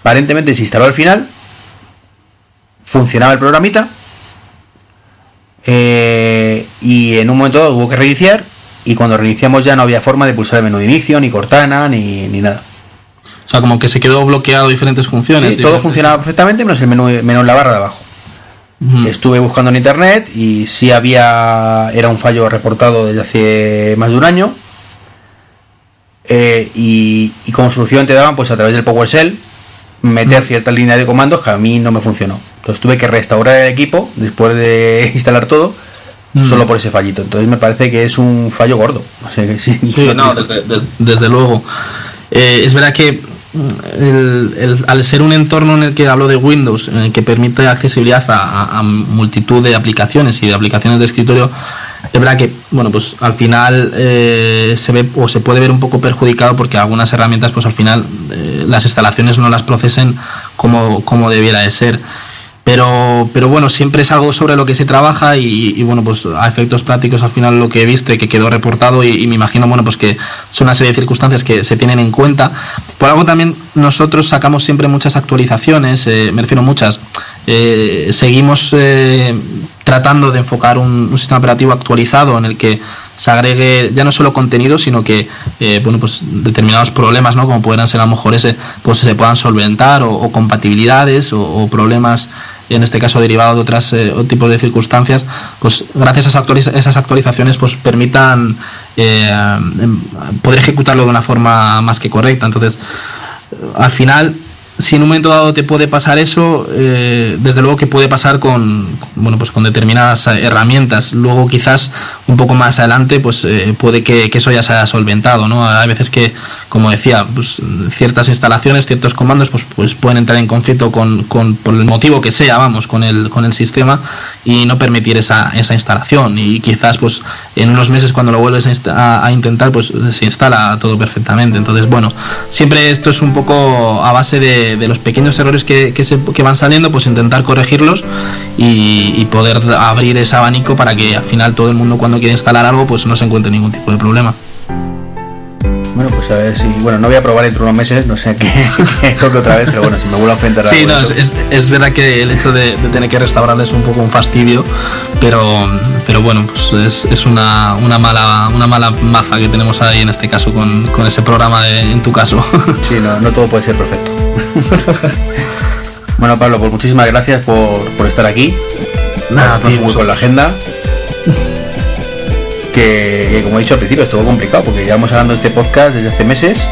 aparentemente se instaló al final funcionaba el programita eh, y en un momento hubo que reiniciar y cuando reiniciamos ya no había forma de pulsar el menú de inicio, ni Cortana, ni, nada.
O sea, como que se quedó bloqueado diferentes funciones.
Sí, todo funcionaba perfectamente menos el menú menos la barra de abajo. Estuve buscando en internet y sí había era un fallo reportado desde hace más de un año. Eh, y, como solución te daban pues a través del PowerShell meter cierta línea de comandos que a mí no me funcionó. Entonces tuve que restaurar el equipo después de <laughs> instalar todo. Solo por ese fallito. Entonces me parece que es un fallo gordo.
sí, <laughs> no, desde, luego. Eh, es verdad que mm, al ser un entorno en el que hablo de Windows, en el que permite accesibilidad a, multitud de aplicaciones y de aplicaciones de escritorio, es verdad que bueno pues al final eh, se ve o se puede ver un poco perjudicado porque algunas herramientas pues al final eh, las instalaciones no las procesen como, como debiera de ser pero, pero bueno, siempre es algo sobre lo que se trabaja y, bueno, pues a efectos prácticos al final lo que viste que quedó reportado y, me imagino, bueno, pues que son una serie de circunstancias que se tienen en cuenta. Por algo también nosotros sacamos siempre muchas actualizaciones, eh, me refiero muchas. Eh, seguimos eh, tratando de enfocar un, sistema operativo actualizado en el que se agregue ya no solo contenido, sino que bueno, pues determinados problemas, ¿no? como puedan ser a lo mejor ese, pues se puedan solventar o, compatibilidades o problemas en este caso derivado de otros eh, tipos de circunstancias, pues gracias a esas, actualizaciones pues permitan eh, em, poder ejecutarlo de una forma más que correcta. Entonces, al final si en un momento dado te puede pasar eso, eh, desde luego que puede pasar con, bueno, pues con determinadas herramientas. Luego quizás un poco más adelante, pues eh, puede que, eso ya se haya solventado, ¿no? Hay veces que, como decía, pues ciertas instalaciones, ciertos comandos, pues, pues pueden entrar en conflicto con, con, por el motivo que sea, vamos, con el, con el sistema y no permitir esa, esa instalación. Y quizás, pues en unos meses cuando lo vuelves a, intentar, pues se instala todo perfectamente. Entonces, bueno, siempre esto es un poco a base de de, los pequeños errores que, que, se, que, van saliendo, pues intentar corregirlos y, poder abrir ese abanico para que al final todo el mundo cuando quiere instalar algo pues no se encuentre ningún tipo de problema.
Bueno, pues a ver si. Bueno, no voy a probar entre unos meses, no sé qué, <laughs> creo que otra vez, pero bueno, si me vuelvo a enfrentar a
Sí, no, es, es, verdad que el hecho de, tener que restaurarle es un poco un fastidio, pero, pero bueno, pues es, es una, una, mala, una mala maza que tenemos ahí en este caso con, con ese programa de, en tu caso. <laughs>
Sí, no, no todo puede ser perfecto. <laughs> bueno, Pablo, pues muchísimas gracias por, por estar aquí. Nada, muy con la agenda que, como he dicho al principio, estuvo complicado porque llevamos hablando de este podcast desde hace meses.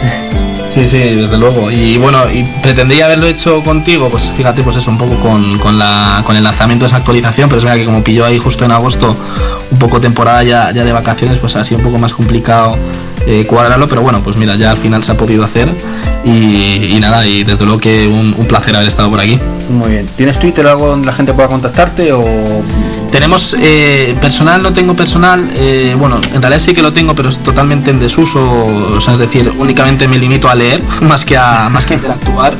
Sí, sí, desde luego. Y bueno, y pretendía haberlo hecho contigo, pues fíjate, pues eso, un poco con, con, la, con el lanzamiento de esa actualización, pero es verdad que como pilló ahí justo en agosto, un poco temporada ya, ya de vacaciones, pues ha sido un poco más complicado eh, cuadrarlo, pero bueno, pues mira, ya al final se ha podido hacer y, nada, y desde luego que un, un, placer haber estado por aquí.
Muy bien. ¿Tienes Twitter o algo donde la gente pueda contactarte o
tenemos eh, personal, no tengo personal. Eh, bueno, en realidad sí que lo tengo, pero es totalmente en desuso. O sea, es decir, únicamente me limito a leer <laughs> más que a, más que interactuar.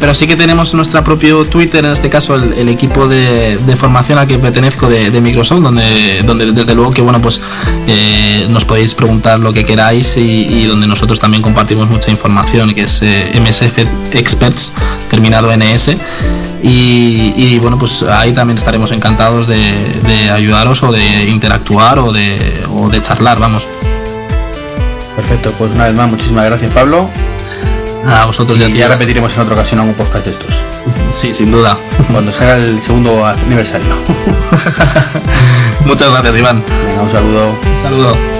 pero sí que tenemos nuestro propio Twitter, en este caso el, equipo de, formación al que pertenezco de, Microsoft, donde, donde desde luego que bueno pues eh, nos podéis preguntar lo que queráis y, donde nosotros también compartimos mucha información, que es MSF Experts, terminado NS Y, bueno, pues ahí también estaremos encantados de, ayudaros o de interactuar o de, o de charlar, vamos.
Perfecto, pues una vez más, muchísimas gracias Pablo.
A vosotros
y ya repetiremos en otra ocasión algún podcast de estos. <laughs>
Sí, sin duda. <laughs>
Cuando salga el segundo aniversario. <laughs>
Muchas gracias, Iván.
un saludo.
Un saludo.